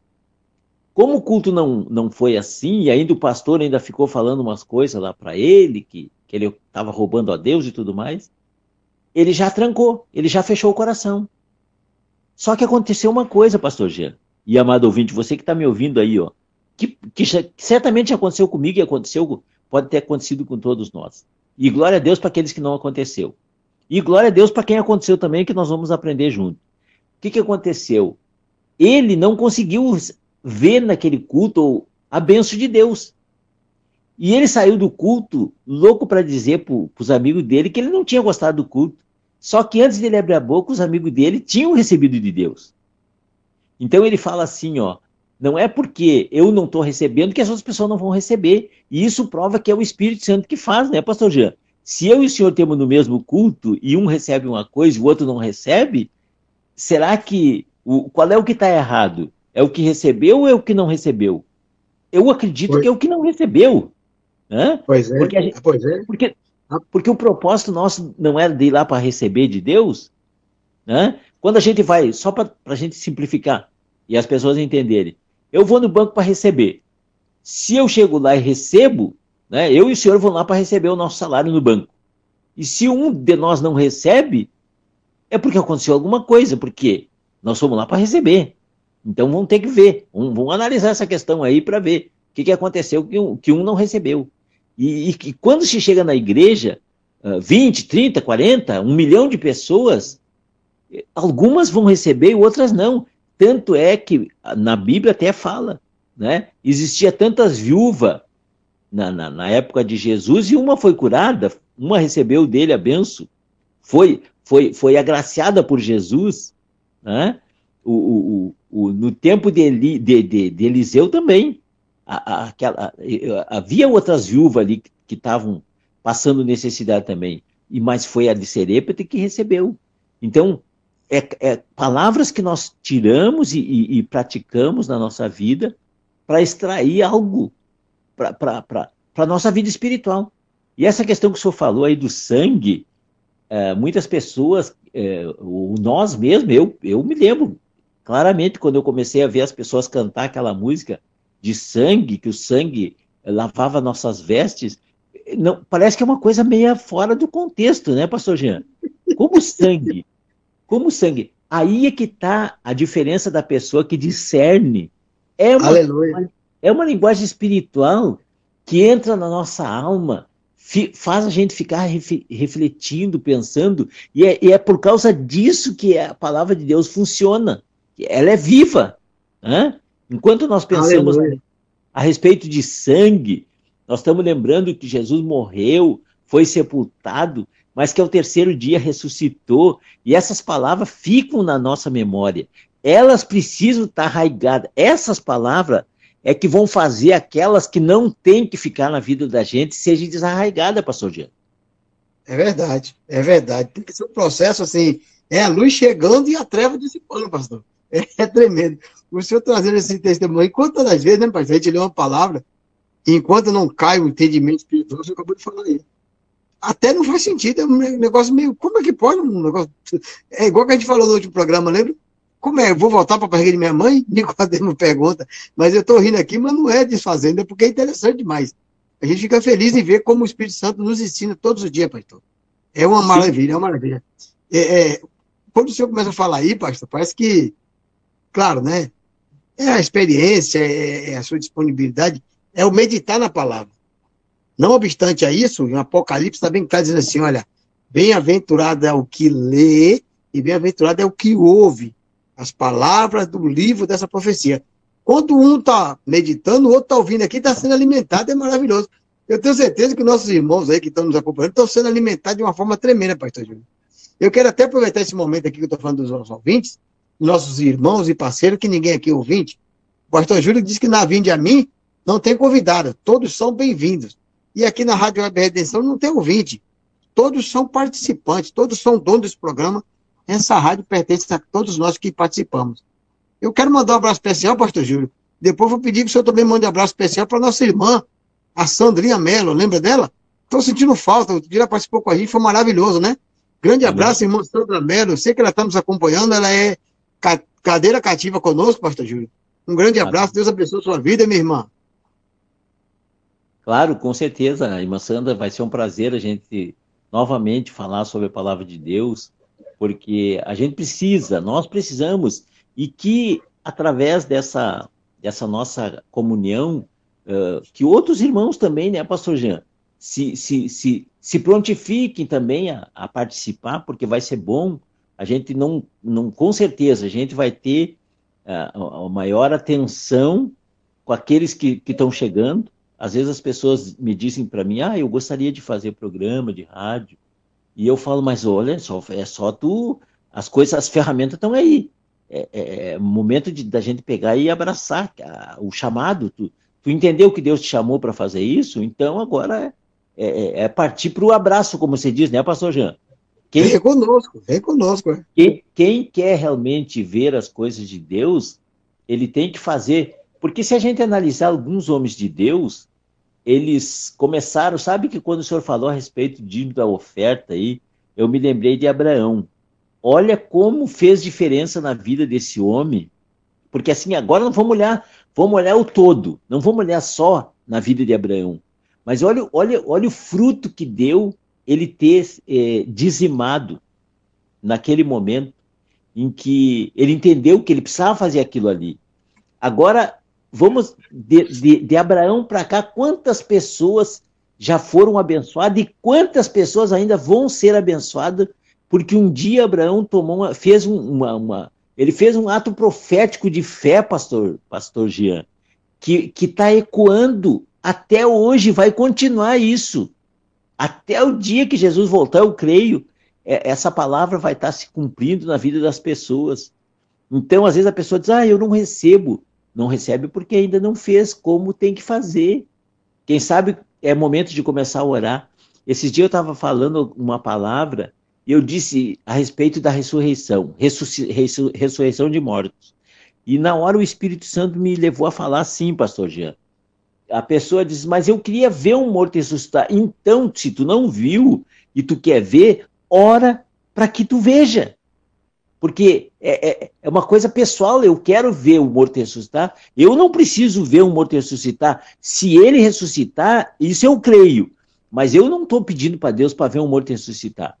F: Como o culto não, não foi assim, e ainda o pastor ainda ficou falando umas coisas lá para ele, que, que ele estava roubando a Deus e tudo mais, ele já trancou, ele já fechou o coração. Só que aconteceu uma coisa, pastor Jean, e amado ouvinte, você que está me ouvindo aí, ó, que, que, certamente aconteceu comigo e aconteceu, pode ter acontecido com todos nós. E glória a Deus para aqueles que não aconteceu. E glória a Deus para quem aconteceu também, que nós vamos aprender junto. O que, que aconteceu? Ele não conseguiu ver naquele culto a benção de Deus. E ele saiu do culto louco para dizer para os amigos dele que ele não tinha gostado do culto. Só que antes dele abrir a boca, os amigos dele tinham recebido de Deus. Então ele fala assim, ó, não é porque eu não estou recebendo que as outras pessoas não vão receber. E isso prova que é o Espírito Santo que faz, né, pastor Jean? Se eu e o senhor temos no mesmo culto e um recebe uma coisa e o outro não recebe, será que o, qual é o que está errado? É o que recebeu ou é o que não recebeu? Eu acredito pois. que é o que não recebeu. Né?
E: Pois é.
F: Porque, gente,
E: pois é.
F: Porque, porque o propósito nosso não era de ir lá para receber de Deus. Né? Quando a gente vai, só para a gente simplificar e as pessoas entenderem, eu vou no banco para receber. Se eu chego lá e recebo, né, eu e o senhor vão lá para receber o nosso salário no banco. E se um de nós não recebe, é porque aconteceu alguma coisa, porque nós fomos lá para receber. Então vamos ter que ver, vamos, analisar essa questão aí para ver o que, que aconteceu que um, que um não recebeu. E, e, e quando se chega na igreja, 20, 30, 40, um milhão de pessoas, algumas vão receber e outras não. Tanto é que na Bíblia até fala, né? Existia tantas viúvas na, na, na, época de Jesus e uma foi curada, uma recebeu dele a benção, foi, foi, foi agraciada por Jesus, né? O, o, o, no tempo de, Eli, de, de, de Eliseu também, a, a, aquela, havia outras viúvas ali que estavam passando necessidade também, e mas foi a de Serepta que recebeu. Então, é, é, palavras que nós tiramos e, e, e praticamos na nossa vida para extrair algo para a nossa vida espiritual. E essa questão que o senhor falou aí do sangue, é, muitas pessoas, é, nós mesmo, eu, eu me lembro, claramente quando eu comecei a ver as pessoas cantar aquela música de sangue, que o sangue lavava nossas vestes, não, parece que é uma coisa meio fora do contexto, né, pastor Jean? Como sangue? Como sangue? Aí é que está a diferença da pessoa que discerne. É uma,
E: Aleluia.
F: é uma linguagem espiritual que entra na nossa alma, faz a gente ficar refletindo, pensando, e é, e é, por causa disso que a palavra de Deus funciona ela é viva. Né? Enquanto nós pensamos a, a respeito de sangue, nós estamos lembrando que Jesus morreu, foi sepultado, mas que ao terceiro dia ressuscitou, e essas palavras ficam na nossa memória. Elas precisam estar arraigadas. Essas palavras é que vão fazer aquelas que não têm que ficar na vida da gente seja desarraigada, pastor Diego.
E: É verdade, é verdade. Tem que ser um processo assim, é a luz chegando e a treva dissipando, pastor. É, tremendo. O senhor trazendo esse testemunho, quantas das vezes, né, pai? A gente lê uma palavra, enquanto não cai o entendimento espiritual, você acabou de falar aí. Até não faz sentido, é um negócio meio. Como é que pode um negócio. É igual que a gente falou no último programa, lembra? Como é? Eu vou voltar para a barriga de minha mãe? Nicodemo pergunta. Mas eu estou rindo aqui, mas não é desfazendo, é porque é interessante demais. A gente fica feliz em ver como o Espírito Santo nos ensina todos os dias, pastor. É uma maravilha, é uma maravilha. É, é, quando o senhor começa a falar aí, pastor, parece que claro, né? É a experiência, é, é a sua disponibilidade, é o meditar na palavra. Não obstante a isso, em Apocalipse está bem claro dizendo assim: olha, bem-aventurado é o que lê e bem-aventurado é o que ouve as palavras do livro dessa profecia. Quando um está meditando, o outro está ouvindo aqui, está sendo alimentado, é maravilhoso. Eu tenho certeza que nossos irmãos aí que estão nos acompanhando estão sendo alimentados de uma forma tremenda, pastor Júlio. Eu quero até aproveitar esse momento aqui que eu estou falando dos nossos ouvintes nossos irmãos e parceiros, que ninguém aqui é ouvinte. O pastor Júlio disse que na Vinde a mim não tem convidado, todos são bem-vindos. E aqui na Rádio Web Redenção não tem ouvinte. todos são participantes, todos são donos desse programa. Essa rádio pertence a todos nós que participamos. Eu quero mandar um abraço especial, pastor Júlio. Depois vou pedir que o senhor também mande um abraço especial para nossa irmã, a Sandrinha Mello, lembra dela? Estou sentindo falta, o dia ela participou com a gente, foi maravilhoso, né? Grande abraço, irmã Sandra Mello. Eu sei que ela está nos acompanhando, ela é ca cadeira cativa conosco, pastor Júlio. Um grande abraço, Deus abençoe a sua vida, minha irmã.
F: Claro, com certeza, irmã Sandra, vai ser um prazer a gente novamente falar sobre a palavra de Deus, porque a gente precisa, nós precisamos, e que através dessa, dessa nossa comunhão, uh, que outros irmãos também, né, pastor Jean, se, se, se, se prontifiquem também a, a participar, porque vai ser bom, a gente não, não com certeza, a gente vai ter uh, a maior atenção com aqueles que estão chegando, às vezes as pessoas me dizem para mim, ah, eu gostaria de fazer programa de rádio, e eu falo, mas olha, só, é só tu, as coisas, as ferramentas estão aí. É, é, é momento de, da gente pegar e abraçar a, o chamado. Tu, tu entendeu que Deus te chamou para fazer isso? Então agora é, é, é partir para o abraço, como você diz, né, pastor Jean?
E: Quem, vem conosco, vem conosco. É.
F: Quem, quem quer realmente ver as coisas de Deus, ele tem que fazer. Porque se a gente analisar alguns homens de Deus, eles começaram, sabe que quando o senhor falou a respeito de, da oferta aí, eu me lembrei de Abraão. Olha como fez diferença na vida desse homem, porque assim, agora não vamos olhar, vamos olhar o todo, não vamos olhar só na vida de Abraão. Mas olha, olha, olha o fruto que deu ele ter é, dizimado naquele momento em que ele entendeu que ele precisava fazer aquilo ali. Agora, vamos de, de, de Abraão para cá, quantas pessoas já foram abençoadas e quantas pessoas ainda vão ser abençoadas, porque um dia Abraão tomou uma, fez uma, uma, ele fez um ato profético de fé, pastor, pastor Jean, que está ecoando até hoje, vai continuar isso. Até o dia que Jesus voltar, eu creio, é, essa palavra vai estar tá se cumprindo na vida das pessoas. Então, às vezes a pessoa diz, ah, eu não recebo. Não recebe porque ainda não fez como tem que fazer. Quem sabe é momento de começar a orar. Esses dias eu estava falando uma palavra e eu disse a respeito da ressurreição, ressurreição de mortos. E na hora o Espírito Santo me levou a falar assim, pastor Jean. A pessoa diz, mas eu queria ver um morto ressuscitar. Então, se tu não viu e tu quer ver, ora para que tu veja. Porque é, é, é, uma coisa pessoal, eu quero ver o morto ressuscitar, eu não preciso ver o morto ressuscitar. Se ele ressuscitar, isso eu creio. Mas eu não estou pedindo para Deus para ver um morto ressuscitar.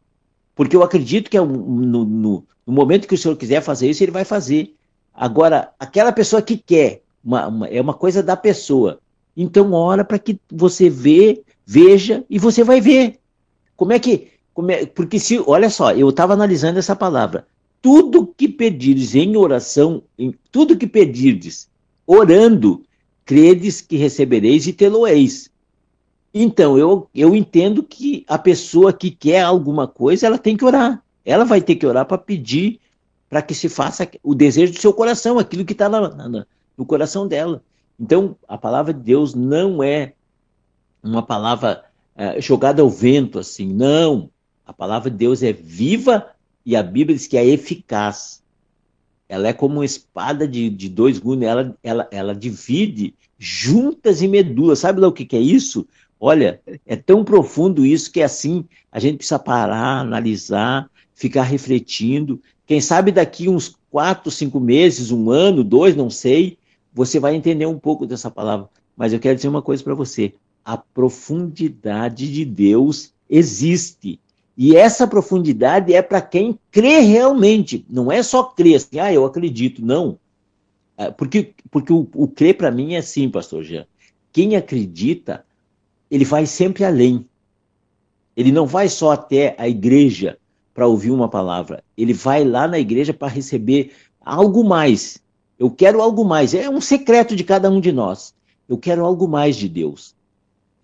F: Porque eu acredito que é no, no, no, momento que o Senhor quiser fazer isso, ele vai fazer. Agora, aquela pessoa que quer, uma, uma, é uma coisa da pessoa. Então, ora para que você vê, veja e você vai ver. Como é que. Como é, porque se, olha só, eu estava analisando essa palavra tudo que pedirdes em oração, em tudo que pedirdes orando, credes que recebereis e tê-lo-eis. Então, eu, eu entendo que a pessoa que quer alguma coisa, ela tem que orar. Ela vai ter que orar para pedir para que se faça o desejo do seu coração, aquilo que está no coração dela. Então, a palavra de Deus não é uma palavra é, jogada ao vento, assim. Não. A palavra de Deus é viva e a Bíblia diz que é eficaz. Ela é como uma espada de, de dois gumes, ela, ela, ela divide juntas e medulas. Sabe lá o que, que é isso? Olha, é tão profundo isso que é assim, a gente precisa parar, analisar, ficar refletindo. Quem sabe daqui uns quatro, cinco meses, um ano, dois, não sei, você vai entender um pouco dessa palavra. Mas eu quero dizer uma coisa para você: a profundidade de Deus existe. E essa profundidade é para quem crê realmente, não é só crer assim, ah, eu acredito, não. É, porque, porque o, o crer para mim é assim, pastor Jean. Quem acredita, ele vai sempre além. Ele não vai só até a igreja para ouvir uma palavra, ele vai lá na igreja para receber algo mais. Eu quero algo mais. É um secreto de cada um de nós. Eu quero algo mais de Deus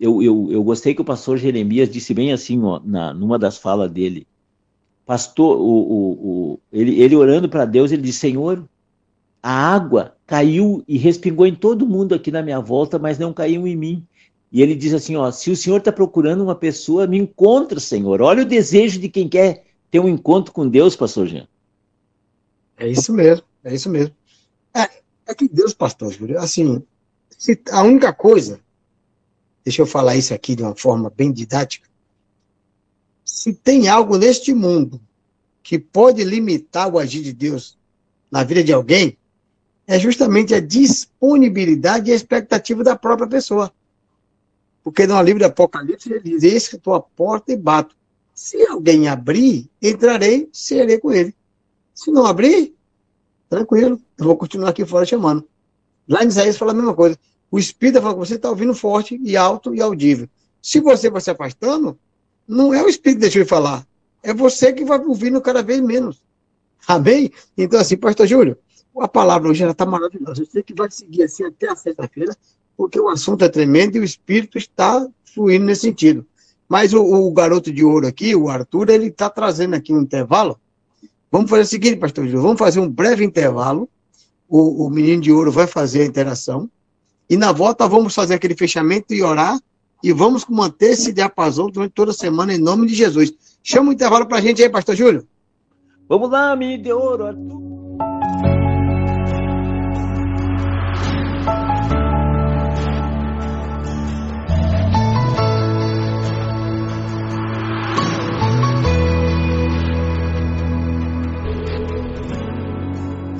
F: eu, eu, eu gostei que o pastor Jeremias disse bem assim, ó, na, numa das falas dele. Pastor, o, o, o ele, ele orando para Deus, ele disse: Senhor, a água caiu e respingou em todo mundo aqui na minha volta, mas não caiu em mim. E ele diz assim: ó, se o Senhor está procurando uma pessoa, me encontra, Senhor. Olha o desejo de quem quer ter um encontro com Deus, pastor Jean.
E: É isso mesmo, é isso mesmo. É, é que Deus, pastor assim, se, a única coisa, deixa eu falar isso aqui de uma forma bem didática, se tem algo neste mundo que pode limitar o agir de Deus na vida de alguém, é justamente a disponibilidade e a expectativa da própria pessoa. Porque no livro do Apocalipse ele diz: Eis que estou à porta e bato. Se alguém abrir, entrarei, serei com ele. Se não abrir, tranquilo, eu vou continuar aqui fora chamando. Lá em Isaías fala a mesma coisa. O Espírito fala que você está ouvindo forte e alto e audível. Se você vai se afastando, não é o Espírito que deixou de falar. É você que vai ouvindo cada vez menos. Amém? Então, assim, pastor Júlio, a palavra hoje está maravilhosa. Você que vai seguir assim até a sexta-feira, porque o assunto é tremendo e o Espírito está fluindo nesse sentido. Mas o, o garoto de ouro aqui, o Arthur, ele está trazendo aqui um intervalo. Vamos fazer o seguinte, pastor Júlio, vamos fazer um breve intervalo. O, o menino de ouro vai fazer a interação. E na volta vamos fazer aquele fechamento e orar. E vamos manter esse diapasão durante toda a semana, em nome de Jesus. Chama o intervalo para a gente aí, pastor Júlio.
F: Vamos lá, menino de ouro, Arthur.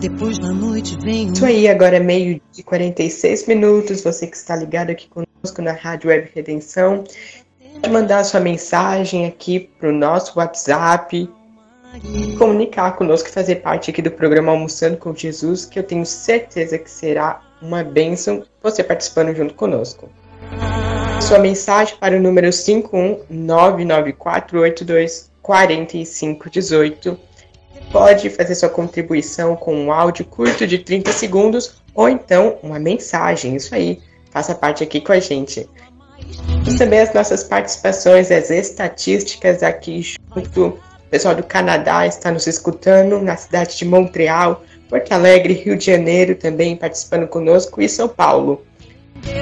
G: Depois noite vem.
C: Isso aí, agora é meio de 46 minutos. Você que está ligado aqui conosco na Rádio Web Redenção, pode mandar sua mensagem aqui para o nosso WhatsApp, comunicar conosco e fazer parte aqui do programa Almoçando com Jesus, que eu tenho certeza que será uma bênção você participando junto conosco. Sua mensagem para o número 51994824518 pode fazer sua contribuição com um áudio curto de 30 segundos ou então uma mensagem. Isso aí, faça parte aqui com a gente. E também as nossas participações, as estatísticas aqui junto. O pessoal do Canadá está nos escutando, na cidade de Montreal, Porto Alegre, Rio de Janeiro também participando conosco e São Paulo.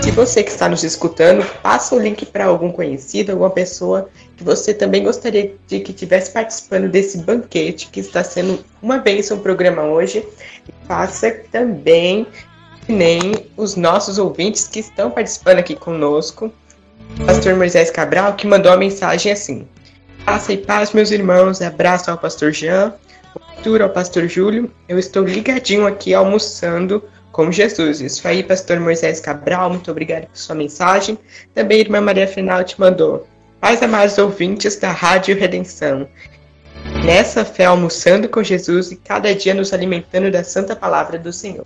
C: Se você que está nos escutando, passa o link para algum conhecido, alguma pessoa que você também gostaria de que estivesse participando desse banquete que está sendo uma bênção o programa hoje. E faça também nem os nossos ouvintes que estão participando aqui conosco. Pastor Moisés Cabral que mandou a mensagem assim: Passa e paz, meus irmãos. Abraço ao pastor Jean, Arthur, ao pastor Júlio. Eu estou ligadinho aqui almoçando com Jesus. Isso aí, pastor Moisés Cabral, muito obrigado por sua mensagem. Também irmã Maria Final te mandou. Pais amados ouvintes da Rádio Redenção. Nessa fé, almoçando com Jesus e cada dia nos alimentando da santa palavra do Senhor.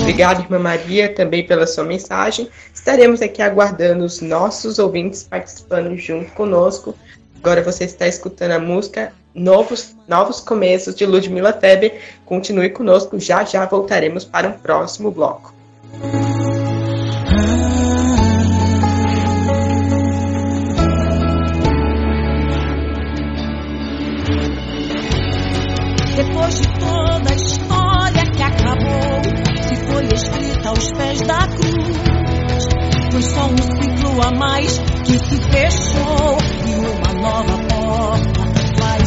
C: Obrigado, irmã Maria, também pela sua mensagem. Estaremos aqui aguardando os nossos ouvintes participando junto conosco. Agora você está escutando a música Novos, Novos Começos de Ludmila Teber. Continue conosco, já já voltaremos para um próximo bloco.
G: Depois de toda a história que acabou, que foi escrita aos pés da cruz, foi só um ciclo a mais que se fechou e uma nova porta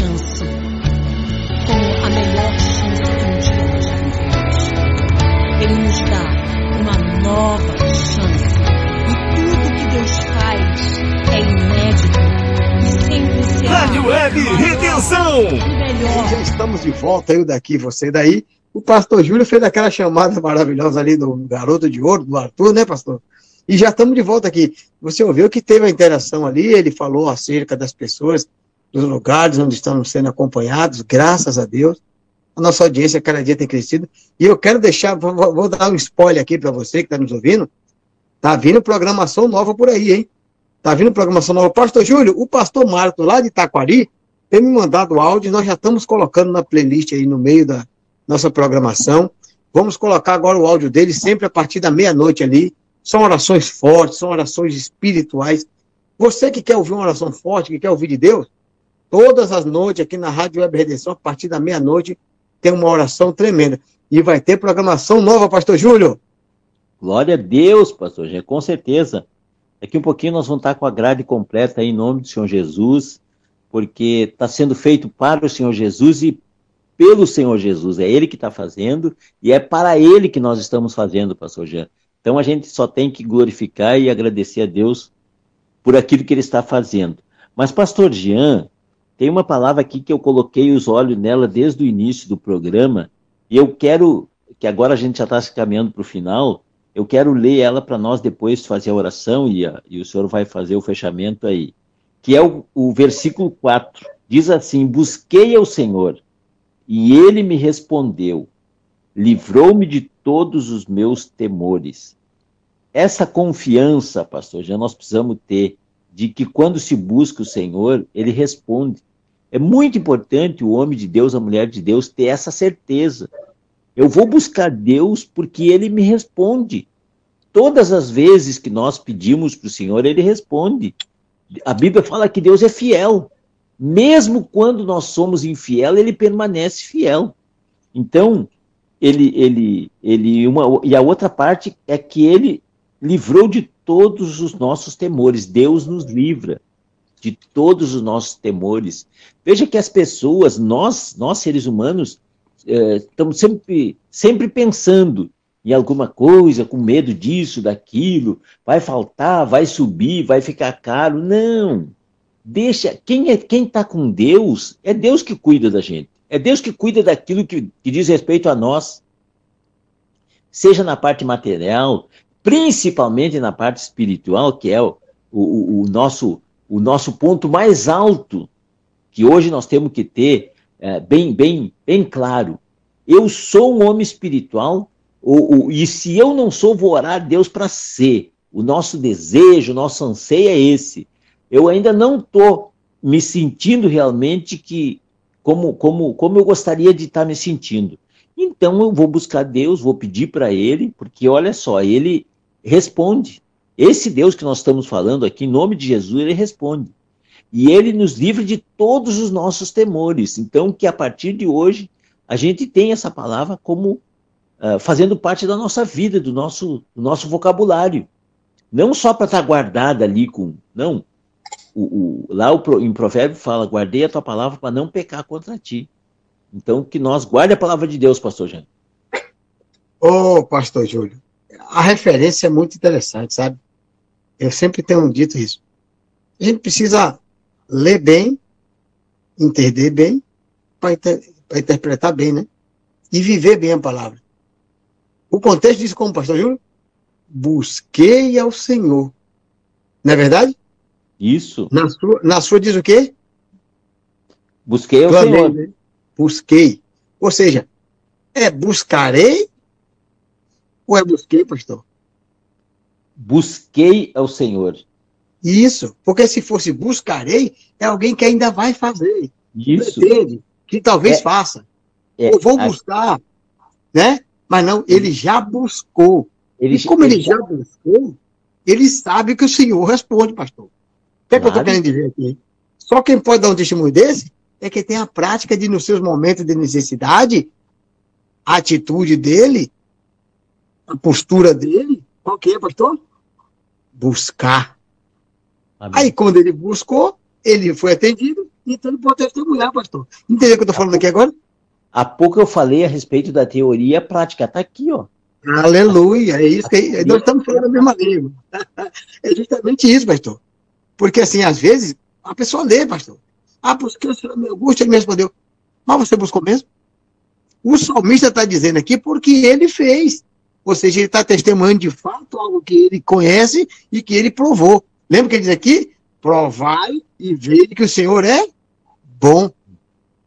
G: chance, com a melhor chance que um dia nós tivemos. Ele nos dá uma nova chance. E tudo que Deus faz é inédito. Rádio
B: Web
E: Retenção! Já estamos de volta, eu daqui, você daí. O pastor Júlio fez aquela chamada maravilhosa ali do garoto de ouro, do Arthur, né, pastor? E já estamos de volta aqui. Você ouviu que teve a interação ali, ele falou acerca das pessoas dos lugares onde estamos sendo acompanhados, graças a Deus. A nossa audiência cada dia tem crescido. E eu quero deixar, vou, vou dar um spoiler aqui para você que está nos ouvindo. Tá vindo programação nova por aí, hein? Tá vindo programação nova. Pastor Júlio, o pastor Marto, lá de Itaquari, tem me mandado áudio, nós já estamos colocando na playlist aí no meio da nossa programação. Vamos colocar agora o áudio dele sempre a partir da meia-noite ali. São orações fortes, são orações espirituais. Você que quer ouvir uma oração forte, que quer ouvir de Deus, todas as noites aqui na Rádio Web Redenção, a partir da meia-noite, tem uma oração tremenda. E vai ter programação nova, Pastor Júlio.
F: Glória a Deus, pastor Jean, com certeza. Daqui um pouquinho nós vamos estar com a grade completa aí, em nome do Senhor Jesus, porque está sendo feito para o Senhor Jesus e pelo Senhor Jesus. É Ele que está fazendo e é para Ele que nós estamos fazendo, pastor Jean. Então a gente só tem que glorificar e agradecer a Deus por aquilo que Ele está fazendo. Mas, pastor Jean, tem uma palavra aqui que eu coloquei os olhos nela desde o início do programa e eu quero, que agora a gente já está se caminhando para o final, eu quero ler ela para nós depois fazer a oração e, a, e, o senhor vai fazer o fechamento aí. Que é o, o versículo 4. Diz assim: Busquei ao Senhor e ele me respondeu, livrou-me de todos os meus temores. Essa confiança, pastor, já nós precisamos ter de que quando se busca o Senhor, ele responde. É muito importante o homem de Deus, a mulher de Deus, ter essa certeza eu vou buscar Deus porque ele me responde. Todas as vezes que nós pedimos para o Senhor, ele responde. A Bíblia fala que Deus é fiel. Mesmo quando nós somos infiel, ele permanece fiel. Então, ele, ele, ele, uma, e a outra parte é que ele livrou de todos os nossos temores. Deus nos livra de todos os nossos temores. Veja que as pessoas, nós, nós seres humanos, é, estamos sempre, sempre pensando em alguma coisa, com medo disso, daquilo, vai faltar, vai subir, vai ficar caro. Não. Deixa. Quem é quem está com Deus, é Deus que cuida da gente. É Deus que cuida daquilo que, que diz respeito a nós. Seja na parte material, principalmente na parte espiritual, que é o, o, o, nosso, o nosso ponto mais alto que hoje nós temos que ter é, bem, bem, bem claro. Eu sou um homem espiritual, ou, e se eu não sou, vou orar a Deus para ser. O nosso desejo, o nosso anseio é esse. Eu ainda não estou me sentindo realmente que como, como, como eu gostaria de estar tá me sentindo. Então eu vou buscar Deus, vou pedir para Ele, porque olha só, Ele responde. Esse Deus que nós estamos falando aqui, em nome de Jesus, Ele responde e ele nos livra de todos os nossos temores. Então, que a partir de hoje a gente tem essa palavra como uh, fazendo parte da nossa vida, do nosso, do nosso vocabulário. Não só para estar guardada ali com. Não. O, o, lá o, em Provérbio fala: guardei a tua palavra para não pecar contra ti. Então, que nós guarde a palavra de Deus, pastor Jean.
E: Ô, oh, pastor Júlio, a referência é muito interessante, sabe? Eu sempre tenho dito isso. A gente precisa ler bem, entender bem, para inter, interpretar bem, né? E viver bem a palavra. O contexto diz como, pastor Júlio? Busquei ao Senhor. Não é verdade?
F: Isso.
E: Na sua, na sua diz o quê?
F: Busquei ao Senhor.
E: Né? Busquei. Ou seja, é buscarei ou é busquei, pastor?
F: Busquei ao Senhor.
E: Isso, porque se fosse buscarei, é alguém que ainda vai fazer.
F: Isso.
E: Pretende, que talvez é, faça. É, Eu vou buscar, né? Mas não, ele já buscou. Ele, e como ele, ele já buscou, ele sabe que o Senhor responde, pastor. O que, é que eu estou querendo dizer aqui? Só quem pode dar um testemunho desse é que tem a prática de, nos seus momentos de necessidade, a atitude dele, a postura dele, qual que é, pastor? Buscar. Amém. Aí, quando ele buscou, ele foi atendido, então ele pode testemunhar, pastor. Entendeu o que eu estou falando aqui agora?
F: Há pouco eu falei a respeito da teoria prática, está aqui, ó.
E: Aleluia, é isso que nós estamos falando a mesma língua. É justamente isso, pastor. Porque, assim, às vezes, a pessoa lê, pastor. Ah, busquei o Senhor na minha angústia, ele me respondeu. Mas você buscou mesmo? O salmista está dizendo aqui porque ele fez. Ou seja, ele está testemunhando de fato algo que ele conhece e que ele provou. Lembra que ele diz aqui? Provai e vede que o Senhor é bom.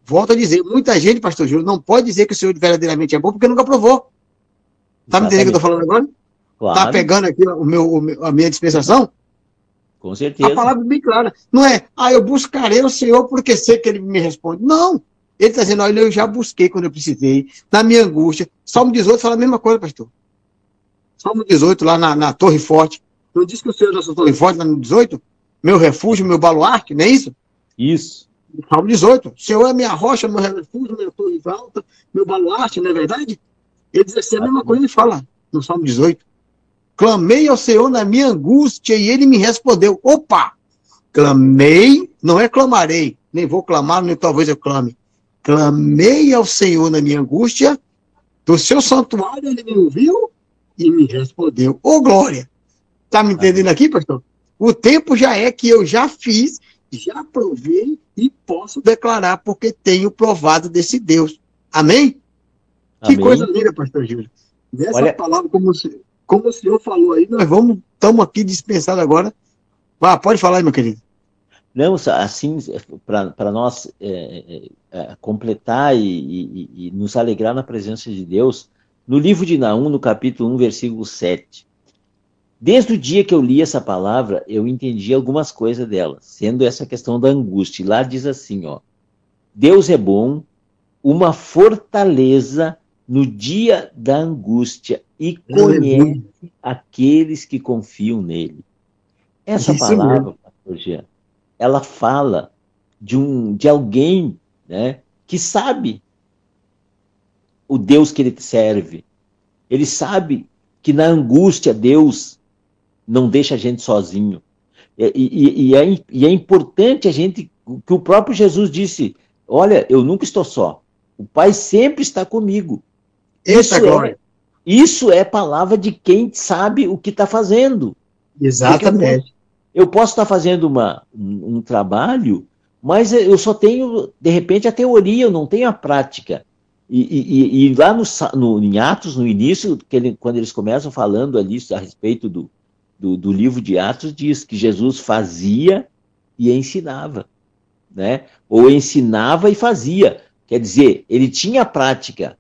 E: Volto a dizer, muita gente, pastor Júlio, não pode dizer que o Senhor verdadeiramente é bom porque nunca provou. Tá me entendendo o que eu estou falando agora?
F: Claro.
E: Tá pegando aqui o meu, o meu- a minha dispensação?
F: Com certeza.
E: A palavra é bem clara. Não é, ah, eu buscarei o Senhor porque sei que ele me responde. Não. Ele está dizendo, olha, eu já busquei quando eu precisei, na minha angústia. Salmo 18 fala a mesma coisa, pastor. Salmo 18, lá na, na Torre Forte. Não diz que o Senhor é nossa Torre Forte, lá no 18? Meu refúgio, meu baluarte, não é isso?
F: Isso.
E: Salmo 18. O Senhor é minha rocha, meu refúgio, minha torre alta, meu baluarte, não é verdade? Ele diz assim, a mesma coisa ele fala no Salmo 18. Clamei ao Senhor na minha angústia e ele me respondeu. Opa! Clamei, não é clamarei, nem vou clamar, nem talvez eu clame. Clamei ao Senhor na minha angústia, do seu santuário ele me ouviu e me respondeu. Ô glória! Tá me entendendo aqui, pastor? O tempo já é que eu já fiz, já provei e posso declarar, porque tenho provado desse Deus. Amém? Que
F: Amém.
E: coisa linda, pastor Júlio. Nessa
F: Olha-
E: palavra, como, o se- como o senhor falou aí, nós vamos, estamos aqui dispensados agora. Vá, pode falar aí, meu querido.
F: Não, assim, para nós é, é, é, completar e, e- e nos alegrar na presença de Deus, no livro de Naum, no capítulo 1, versículo 7. Desde o dia que eu li essa palavra, eu entendi algumas coisas dela, sendo essa questão da angústia. E lá diz assim, ó: Deus é bom, uma fortaleza no dia da angústia e conhece aqueles que confiam nele. Essa
E: Isso
F: palavra, pastor Jean, ela fala de um de alguém, né, que sabe o Deus que ele serve. Ele sabe que na angústia Deus não deixa a gente sozinho. E, e- e é, e é importante a gente que o próprio Jesus disse: Olha, eu nunca estou só. O Pai sempre está comigo.
E: Eita
F: é-
E: glória.
F: Isso é palavra de quem sabe o que está fazendo.
E: Exatamente.
F: Eu posso estar fazendo uma, um, um trabalho, mas eu só tenho, de repente, a teoria, eu não tenho a prática. E, e- e- lá no, no- em Atos, no início, ele- quando eles começam falando ali a respeito do, do, do livro de Atos, diz que Jesus fazia e ensinava. Né? Ou ensinava e fazia. Quer dizer, ele tinha prática.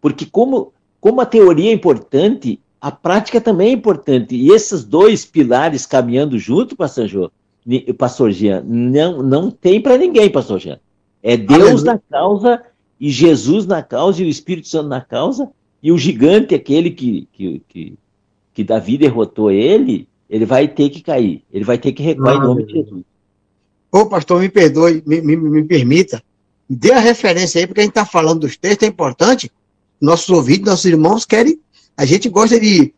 F: Porque como, como a teoria é importante, a prática também é importante. E esses dois pilares caminhando junto, pastor, ni- pastor Jean, não, não tem para ninguém, pastor Jean. É Deus
E: Aleluia.
F: na causa e Jesus na causa e o Espírito Santo na causa e o gigante, aquele que, que, que, que Davi derrotou ele, ele vai ter que cair. Ele vai ter que recuar em nome de Jesus.
E: Ô, pastor, me perdoe, me, me, me permita. Dê a referência aí, porque a gente está falando dos textos, é importante. Nossos ouvidos, nossos irmãos querem. A gente gosta de,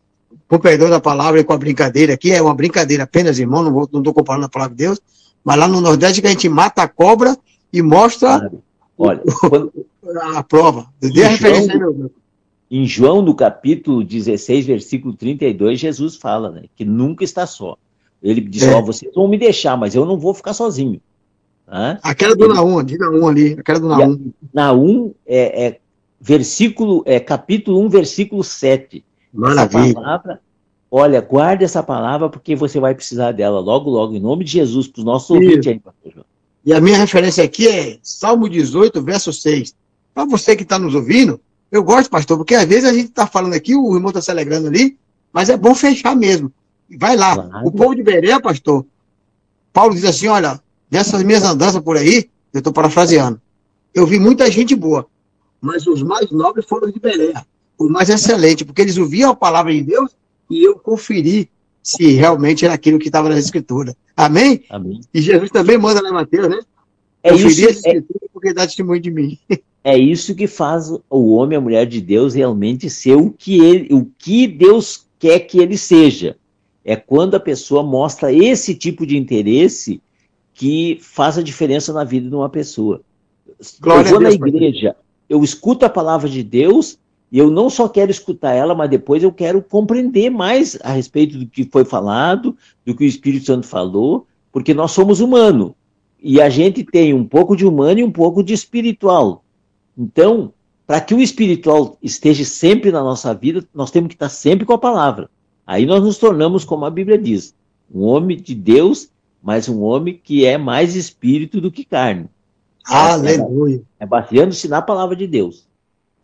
E: com perdão da palavra e com a brincadeira aqui, é uma brincadeira apenas, irmão, não estou comparando a palavra de Deus, mas lá no Nordeste que a gente mata a cobra e mostra?
F: Olha, quando-
E: a prova. Dê a referência aí,
F: em João, no capítulo 16, versículo 32, Jesus fala né, que nunca está só. Ele diz:
E: É.
F: Ó, vocês vão me deixar, mas eu não vou ficar sozinho. Tá?
E: Aquela do Naum, de Naum ali, aquela do Naum.
F: Naum é, é versículo, é capítulo 1, versículo 7. Essa
E: Maravilha.
F: palavra, olha, guarde essa palavra porque você vai precisar dela logo, logo, em nome de Jesus, para os nossos
E: Isso.
F: ouvintes aí, pastor João.
E: E a minha referência aqui é Salmo 18, verso 6. Para você que está nos ouvindo, eu gosto, pastor, porque às vezes a gente está falando aqui, o irmão está se alegrando ali, mas é bom fechar mesmo. Vai lá.
F: Claro.
E: O povo de Berea, pastor, Paulo diz assim: olha, nessas minhas andanças por aí, eu estou parafraseando, eu vi muita gente boa, mas os mais nobres foram de Berea, os mais excelentes, porque eles ouviam a palavra de Deus e eu conferi se realmente era aquilo que estava nas escrituras. Amém?
F: Amém.
E: E Jesus também manda lá em Mateus, né?
F: É
E: Conferir
F: isso, é,
E: escrituras porque dá testemunho de mim.
F: é isso que faz o homem e a mulher de Deus realmente ser o que, ele, o que Deus quer que ele seja. É quando a pessoa mostra esse tipo de interesse que faz a diferença na vida de uma pessoa.
E: Glória
F: eu vou na igreja, eu escuto a palavra de Deus e eu não só quero escutar ela, mas depois eu quero compreender mais a respeito do que foi falado, do que o Espírito Santo falou, porque nós somos humanos. E a gente tem um pouco de humano e um pouco de espiritual. Então, para que o espiritual esteja sempre na nossa vida, nós temos que estar sempre com a palavra. Aí nós nos tornamos, como a Bíblia diz, um homem de Deus, mas um homem que é mais espírito do que carne.
E: Aleluia.
F: É baseando-se na palavra de Deus.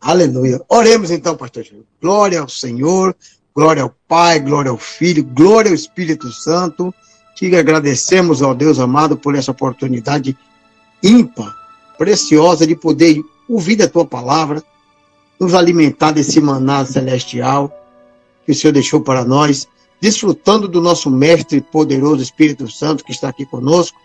E: Aleluia. Oremos então, pastor Júlio. Glória ao Senhor, glória ao Pai, glória ao Filho, glória ao Espírito Santo. Que agradecemos ao Deus amado por essa oportunidade ímpar, preciosa de poder ouvir a tua palavra, nos alimentar desse maná celestial que o Senhor deixou para nós, desfrutando do nosso mestre poderoso Espírito Santo que está aqui conosco,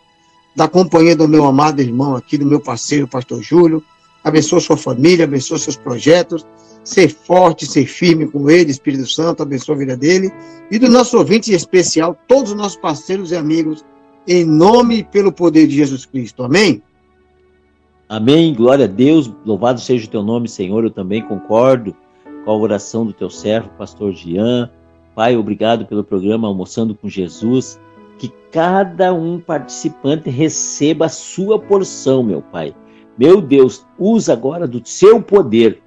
E: da companhia do meu amado irmão aqui, do meu parceiro, pastor Júlio. Abençoa sua família, abençoa seus projetos, ser forte, ser firme com ele, Espírito Santo, abençoa a vida dele e do nosso ouvinte especial, todos os nossos parceiros e amigos, em nome e pelo poder de Jesus Cristo. Amém?
F: Amém. Glória a Deus. Louvado seja o teu nome, Senhor. Eu também concordo com a oração do teu servo, pastor Jean. Pai, obrigado pelo programa Almoçando com Jesus. Que cada um participante receba a sua porção, meu Pai. Meu Deus, usa agora do seu poder,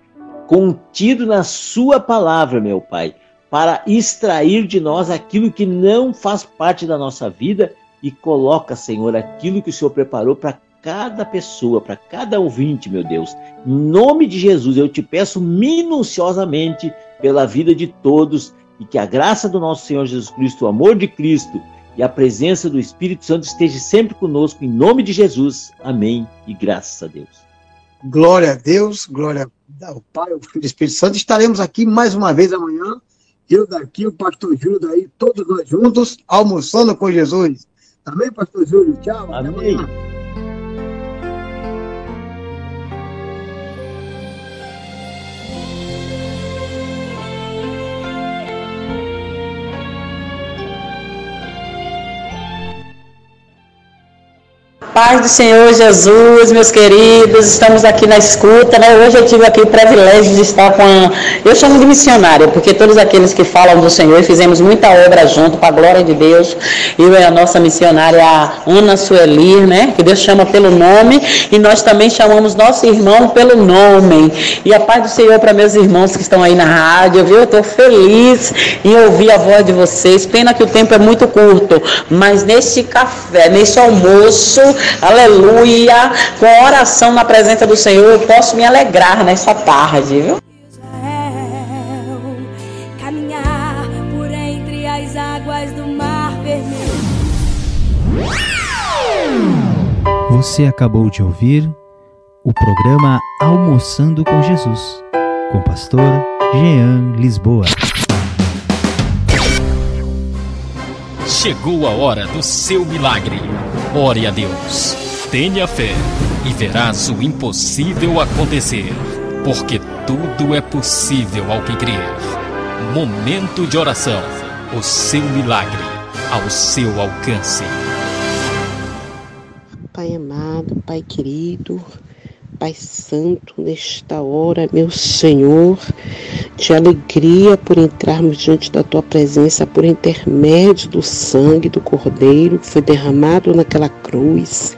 F: contido na sua palavra, meu Pai, para extrair de nós aquilo que não faz parte da nossa vida e coloca, Senhor, aquilo que o Senhor preparou para cada pessoa, para cada ouvinte, meu Deus. Em nome de Jesus, eu te peço minuciosamente pela vida de todos e que a graça do nosso Senhor Jesus Cristo, o amor de Cristo e a presença do Espírito Santo esteja sempre conosco, em nome de Jesus. Amém e graças a Deus.
E: Glória a Deus, glória ao Pai, ao Filho e ao Espírito Santo. Estaremos aqui mais uma vez amanhã. Eu daqui, o pastor Júlio daí, todos nós juntos, almoçando com Jesus. Amém, pastor Júlio? Tchau.
F: Amém.
H: Paz do Senhor Jesus, meus queridos, estamos aqui na escuta, né? Hoje eu tive aqui o privilégio de estar com a... Eu chamo de missionária, porque todos aqueles que falam do Senhor, fizemos muita obra junto, para a glória de Deus. Eu e a nossa missionária Ana Sueli, né? Que Deus chama pelo nome, e nós também chamamos nosso irmão pelo nome. E a paz do Senhor para meus irmãos que estão aí na rádio, viu? Eu estou feliz em ouvir a voz de vocês. Pena que o tempo é muito curto, mas nesse café, nesse almoço, aleluia, com a oração na presença do Senhor, eu posso me alegrar nessa tarde, viu?
I: Caminhar por entre as águas do mar vermelho.
D: Você acabou de ouvir o programa Almoçando com Jesus, com o pastor Jean Lisboa.
J: Chegou a hora do seu milagre. Ore a Deus. Tenha fé e verás o impossível acontecer. Porque tudo é possível ao que crer. Momento de oração. O seu milagre ao seu alcance.
K: Pai amado, Pai querido, Pai Santo, nesta hora, meu Senhor, de alegria por entrarmos diante da Tua presença, por intermédio do sangue do Cordeiro que foi derramado naquela cruz.